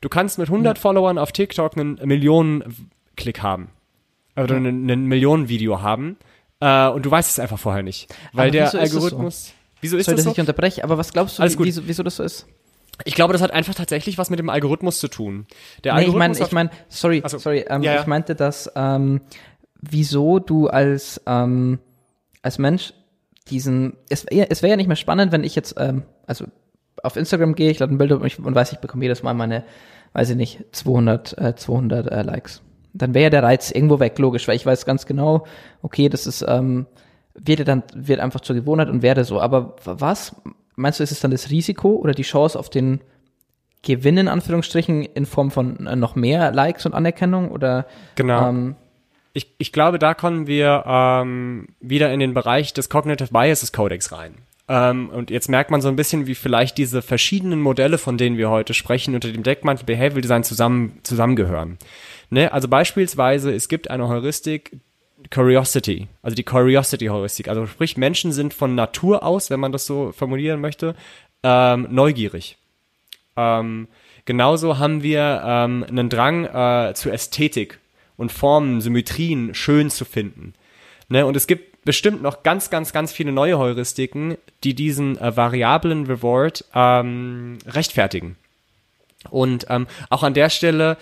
Du kannst mit 100 ja. Followern auf TikTok einen Millionen-Klick haben. Oder ja. ein, ein Millionen-Video haben. Äh, und du weißt es einfach vorher nicht. Weil aber der Algorithmus. So? Wieso ist Soll das so? ich unterbreche, aber was glaubst du, Alles gut. Wieso, wieso das so ist? Ich glaube, das hat einfach tatsächlich was mit dem Algorithmus zu tun. Der nee, Algorithmus ich meine, ich mein, sorry, so. sorry, ähm, ja, ja. ich meinte, dass ähm, wieso du als ähm, als Mensch diesen, es, es wäre ja nicht mehr spannend, wenn ich jetzt, ähm, also auf Instagram gehe, ich lade ein Bild und, ich, und weiß, ich bekomme jedes Mal meine, weiß ich nicht, 200, äh, 200 äh, Likes. Dann wäre ja der Reiz irgendwo weg, logisch, weil ich weiß ganz genau, okay, das ist, ähm, wird ja dann, wird einfach zur Gewohnheit und werde so. Aber was Meinst du, ist es dann das Risiko oder die Chance auf den Gewinn in Anführungsstrichen in Form von äh, noch mehr Likes und Anerkennung oder? Genau. Ähm, ich, ich glaube, da kommen wir ähm, wieder in den Bereich des Cognitive Biases Codex rein. ähm, und jetzt merkt man so ein bisschen, wie vielleicht diese verschiedenen Modelle, von denen wir heute sprechen, unter dem Deckmantel Behavioral Design zusammen, zusammengehören. Ne? Also beispielsweise, es gibt eine Heuristik, Curiosity, also die Curiosity-Heuristik. Also sprich, Menschen sind von Natur aus, wenn man das so formulieren möchte, ähm, neugierig. Ähm, genauso haben wir ähm, einen Drang äh, zu Ästhetik und Formen, Symmetrien schön zu finden. Ne? Und es gibt bestimmt noch ganz, ganz, ganz viele neue Heuristiken, die diesen äh, variablen Reward ähm, rechtfertigen. Und ähm, auch an der Stelle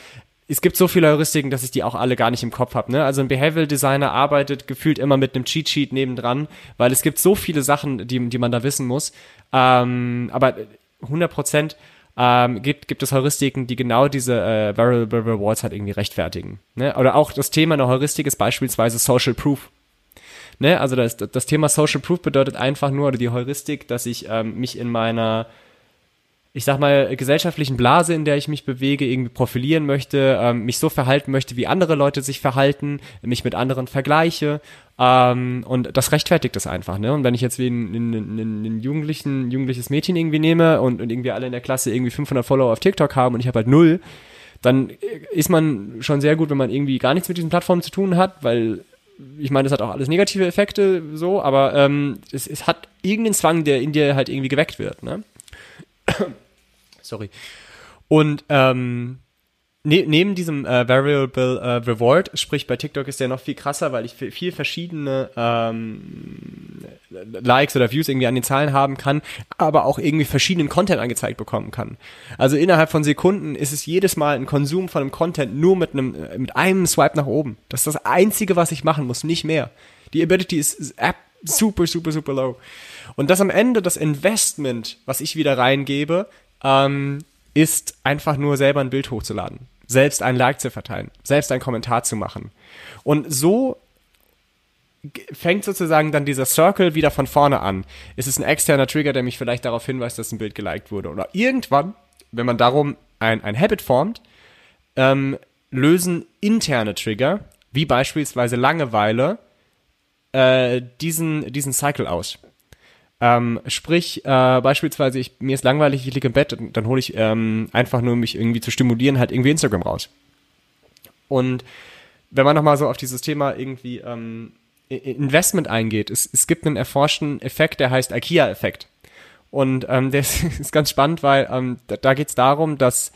es gibt so viele Heuristiken, dass ich die auch alle gar nicht im Kopf habe. Ne? Also ein Behavioral Designer arbeitet gefühlt immer mit einem Cheat Sheet nebendran, weil es gibt so viele Sachen, die, die man da wissen muss. Ähm, aber 100 Prozent ähm, gibt, gibt es Heuristiken, die genau diese äh, Variable Rewards halt irgendwie rechtfertigen. Ne? Oder auch das Thema einer Heuristik ist beispielsweise Social Proof. Ne? Also das, das Thema Social Proof bedeutet einfach nur, oder die Heuristik, dass ich ähm, mich in meiner ich sag mal, gesellschaftlichen Blase, in der ich mich bewege, irgendwie profilieren möchte, ähm, mich so verhalten möchte, wie andere Leute sich verhalten, mich mit anderen vergleiche. Ähm, und das rechtfertigt das einfach, ne? Und wenn ich jetzt wie ein, ein, ein, jugendlichen, jugendliches Mädchen irgendwie nehme und, und irgendwie alle in der Klasse irgendwie 500 Follower auf TikTok haben und ich habe halt null, dann ist man schon sehr gut, wenn man irgendwie gar nichts mit diesen Plattformen zu tun hat, weil ich meine, das hat auch alles negative Effekte so, aber ähm, es, es hat irgendeinen Zwang, der in dir halt irgendwie geweckt wird, ne? Sorry. Und ähm, ne, neben diesem äh, Variable äh, Reward, sprich bei TikTok ist der noch viel krasser, weil ich viel verschiedene ähm, Likes oder Views irgendwie an den Zahlen haben kann, aber auch irgendwie verschiedenen Content angezeigt bekommen kann. Also innerhalb von Sekunden ist es jedes Mal ein Konsum von einem Content nur mit einem äh, mit einem Swipe nach oben. Das ist das einzige, was ich machen muss, nicht mehr. Die Ability ist, ist super super super low. Und das am Ende das Investment, was ich wieder reingebe, ähm, ist einfach nur selber ein Bild hochzuladen, selbst ein Like zu verteilen, selbst einen Kommentar zu machen. Und so fängt sozusagen dann dieser Circle wieder von vorne an. Es ist ein externer Trigger, der mich vielleicht darauf hinweist, dass ein Bild geliked wurde. Oder irgendwann, wenn man darum ein, ein Habit formt, ähm, lösen interne Trigger, wie beispielsweise Langeweile, äh, diesen, diesen Cycle aus. Ähm, sprich, äh, beispielsweise, ich, mir ist langweilig, ich liege im Bett, dann hole ich ähm, einfach nur, mich irgendwie zu stimulieren, halt irgendwie Instagram raus. Und wenn man nochmal so auf dieses Thema irgendwie ähm, Investment eingeht, es, es gibt einen erforschten Effekt, der heißt IKEA-Effekt. Und ähm, der ist, ist ganz spannend, weil ähm, da, da geht es darum, dass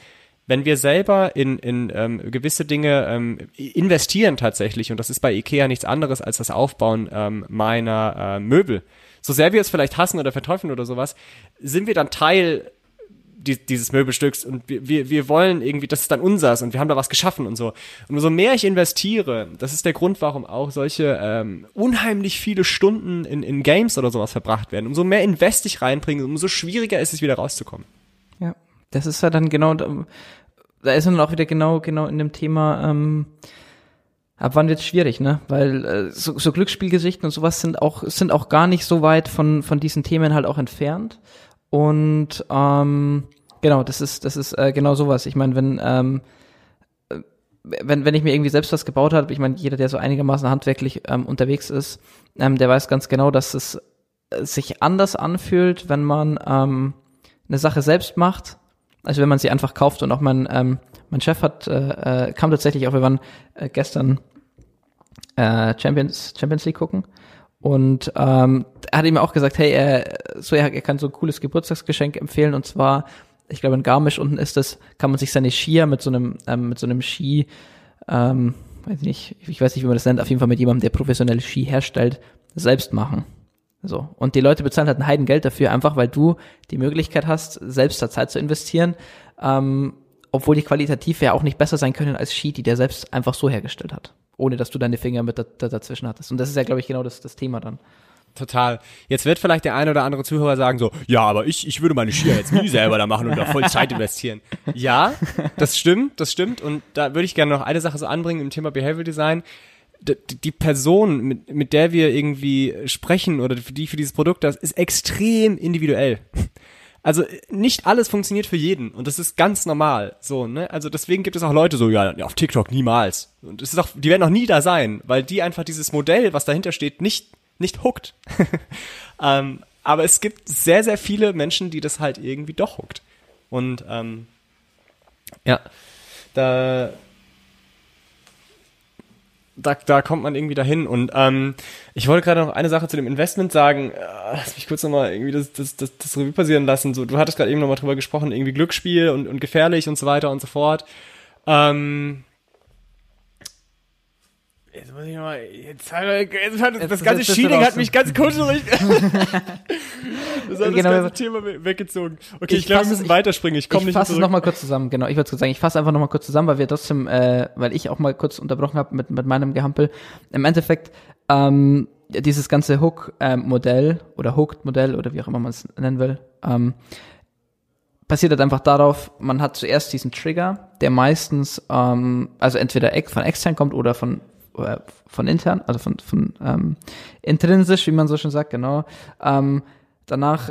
wenn wir selber in, in ähm, gewisse Dinge ähm, investieren tatsächlich, und das ist bei IKEA nichts anderes als das Aufbauen ähm, meiner äh, Möbel, so sehr wir es vielleicht hassen oder verteufeln oder sowas, sind wir dann Teil die, dieses Möbelstücks und wir, wir, wir wollen irgendwie, das ist dann unseres und wir haben da was geschaffen und so. Und umso mehr ich investiere, das ist der Grund, warum auch solche ähm, unheimlich viele Stunden in, in Games oder sowas verbracht werden, umso mehr Invest ich reinbringe, umso schwieriger ist es wieder rauszukommen. Ja, das ist ja dann genau, da ist dann auch wieder genau, genau in dem Thema, ähm, ab wann wird's schwierig, ne? Weil äh, so, so Glücksspielgesichten und sowas sind auch sind auch gar nicht so weit von von diesen Themen halt auch entfernt. Und ähm, genau, das ist das ist äh, genau sowas. Ich meine, wenn ähm, äh, wenn, wenn ich mir irgendwie selbst was gebaut habe, ich meine, jeder, der so einigermaßen handwerklich ähm, unterwegs ist, ähm, der weiß ganz genau, dass es äh, sich anders anfühlt, wenn man ähm, eine Sache selbst macht, also wenn man sie einfach kauft und auch mein, ähm, mein Chef hat, äh, äh, kam tatsächlich auch, wir waren äh, gestern äh, Champions, Champions League gucken. Und ähm, er hat ihm auch gesagt, hey, er, so, er, er kann so ein cooles Geburtstagsgeschenk empfehlen und zwar, ich glaube in Garmisch unten ist das, kann man sich seine Skier mit so einem, ähm, mit so einem Ski, ähm, weiß ich nicht, ich weiß nicht, wie man das nennt, auf jeden Fall mit jemandem, der professionelle Ski herstellt, selbst machen. So. Und die Leute bezahlen halt ein Heidengeld dafür, einfach weil du die Möglichkeit hast, selbst da Zeit zu investieren, ähm, obwohl die qualitativ ja auch nicht besser sein können als Ski, die der selbst einfach so hergestellt hat ohne dass du deine Finger mit da, da, dazwischen hattest. Und das ist ja, glaube ich, genau das, das Thema dann. Total. Jetzt wird vielleicht der eine oder andere Zuhörer sagen so, ja, aber ich, ich würde meine Skier jetzt nie selber da machen und da voll Zeit investieren. Ja, das stimmt, das stimmt. Und da würde ich gerne noch eine Sache so anbringen im Thema Behavioral Design. Die, Person, mit, mit der wir irgendwie sprechen oder die für dieses Produkt das ist extrem individuell. Also nicht alles funktioniert für jeden und das ist ganz normal. So, ne? Also deswegen gibt es auch Leute so, ja, auf TikTok niemals. Und es ist auch, die werden auch nie da sein, weil die einfach dieses Modell, was dahinter steht, nicht nicht hookt. ähm, aber es gibt sehr, sehr viele Menschen, die das halt irgendwie doch huckt. Und ähm, ja, da, da, da kommt man irgendwie dahin. Und ähm, ich wollte gerade noch eine Sache zu dem Investment sagen. Äh, lass mich kurz nochmal irgendwie das, das, das, das Revue passieren lassen. So, du hattest gerade eben nochmal drüber gesprochen, irgendwie Glücksspiel und, und gefährlich und so weiter und so fort. Ähm, Jetzt muss ich nochmal, jetzt hat, jetzt hat das, das ganze Cheating hat mich ganz kuschelig. das hat das genau. ganze Thema weggezogen. Okay, ich, ich glaube, wir müssen weiterspringen. Ich komme nicht fasse es nochmal kurz zusammen, genau. Ich würde sagen, ich fasse einfach nochmal kurz zusammen, weil wir trotzdem, äh, weil ich auch mal kurz unterbrochen habe mit, mit meinem Gehampel. Im Endeffekt, ähm, dieses ganze Hook-Modell oder Hooked-Modell oder wie auch immer man es nennen will, ähm, passiert halt einfach darauf, man hat zuerst diesen Trigger, der meistens, ähm, also entweder von extern kommt oder von äh, von intern, also von, von ähm, intrinsisch, wie man so schon sagt, genau. Ähm, danach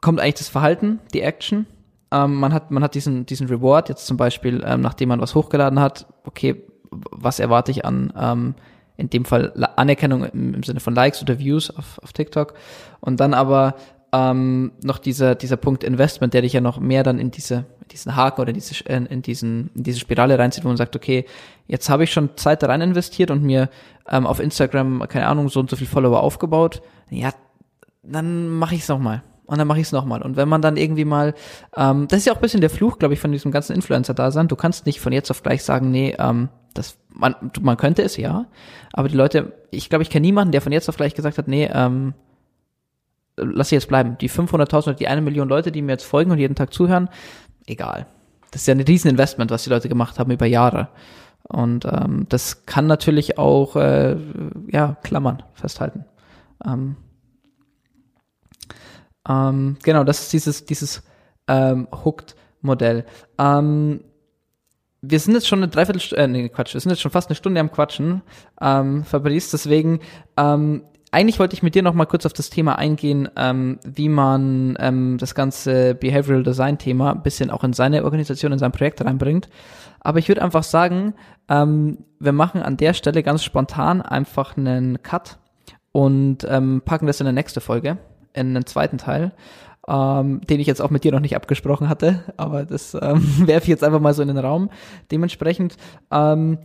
kommt eigentlich das Verhalten, die Action. Ähm, man hat, man hat diesen, diesen Reward, jetzt zum Beispiel, ähm, nachdem man was hochgeladen hat, okay, was erwarte ich an, ähm, in dem Fall Anerkennung im, im Sinne von Likes oder Views auf, auf TikTok. Und dann aber ähm, noch dieser, dieser Punkt Investment, der dich ja noch mehr dann in diese, diesen Haken oder diese, in, in, diesen, in diese Spirale reinzieht, wo man sagt, okay, jetzt habe ich schon Zeit da rein investiert und mir ähm, auf Instagram, keine Ahnung, so und so viel Follower aufgebaut, ja, dann mache ich es nochmal. Und dann mache ich es nochmal. Und wenn man dann irgendwie mal, ähm, das ist ja auch ein bisschen der Fluch, glaube ich, von diesem ganzen Influencer-Dasein. Du kannst nicht von jetzt auf gleich sagen, nee, ähm, das, man, man könnte es ja, aber die Leute, ich glaube, ich kenne niemanden, der von jetzt auf gleich gesagt hat, nee, ähm, lass sie jetzt bleiben. Die 500.000 oder die eine Million Leute, die mir jetzt folgen und jeden Tag zuhören, egal. Das ist ja ein Rieseninvestment, was die Leute gemacht haben über Jahre. Und ähm, das kann natürlich auch, äh, ja, Klammern festhalten. Ähm, ähm, genau, das ist dieses, dieses ähm, Hooked-Modell. Ähm, wir sind jetzt schon eine Dreiviertelstunde, äh, nee, Quatsch, wir sind jetzt schon fast eine Stunde am Quatschen, ähm, Fabrice, deswegen ähm, eigentlich wollte ich mit dir noch mal kurz auf das Thema eingehen, ähm, wie man ähm, das ganze Behavioral Design Thema ein bisschen auch in seine Organisation, in sein Projekt reinbringt. Aber ich würde einfach sagen, ähm, wir machen an der Stelle ganz spontan einfach einen Cut und ähm, packen das in eine nächste Folge, in einen zweiten Teil, ähm, den ich jetzt auch mit dir noch nicht abgesprochen hatte, aber das ähm, werfe ich jetzt einfach mal so in den Raum. Dementsprechend, ähm,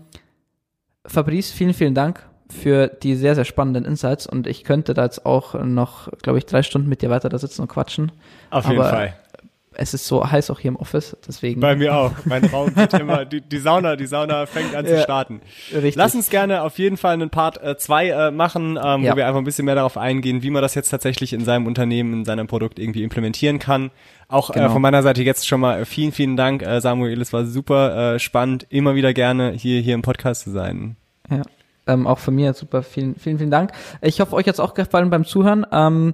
Fabrice, vielen, vielen Dank für die sehr, sehr spannenden Insights und ich könnte da jetzt auch noch, glaube ich, drei Stunden mit dir weiter da sitzen und quatschen. Auf jeden Fall. Es ist so heiß auch hier im Office, deswegen. Bei mir auch. Mein Raum wird immer, die, die Sauna, die Sauna fängt an zu starten. Richtig. Lass uns gerne auf jeden Fall einen Part 2 äh, äh, machen, ähm, ja. wo wir einfach ein bisschen mehr darauf eingehen, wie man das jetzt tatsächlich in seinem Unternehmen, in seinem Produkt irgendwie implementieren kann. Auch äh, genau. äh, von meiner Seite jetzt schon mal vielen, vielen Dank, äh, Samuel. Es war super äh, spannend, immer wieder gerne hier, hier im Podcast zu sein. Ja. Ähm, auch von mir super, vielen, vielen, vielen Dank. Ich hoffe, euch hat's auch gefallen beim Zuhören. Ähm,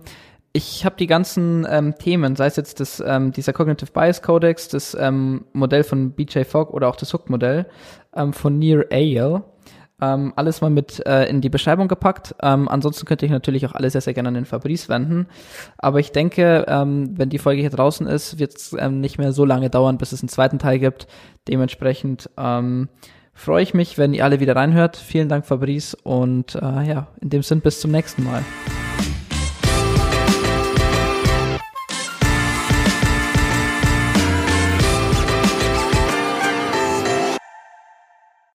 ich habe die ganzen ähm, Themen, sei es jetzt das, ähm, dieser Cognitive Bias Codex, das ähm, Modell von BJ Fogg oder auch das Hook-Modell ähm, von Near Ale, ähm, alles mal mit äh, in die Beschreibung gepackt. Ähm, ansonsten könnte ich natürlich auch alles sehr, sehr gerne an den Fabrice wenden. Aber ich denke, ähm, wenn die Folge hier draußen ist, wird es ähm, nicht mehr so lange dauern, bis es einen zweiten Teil gibt. Dementsprechend ähm, freue ich mich, wenn ihr alle wieder reinhört. Vielen Dank, Fabrice. Und äh, ja, in dem Sinn, bis zum nächsten Mal.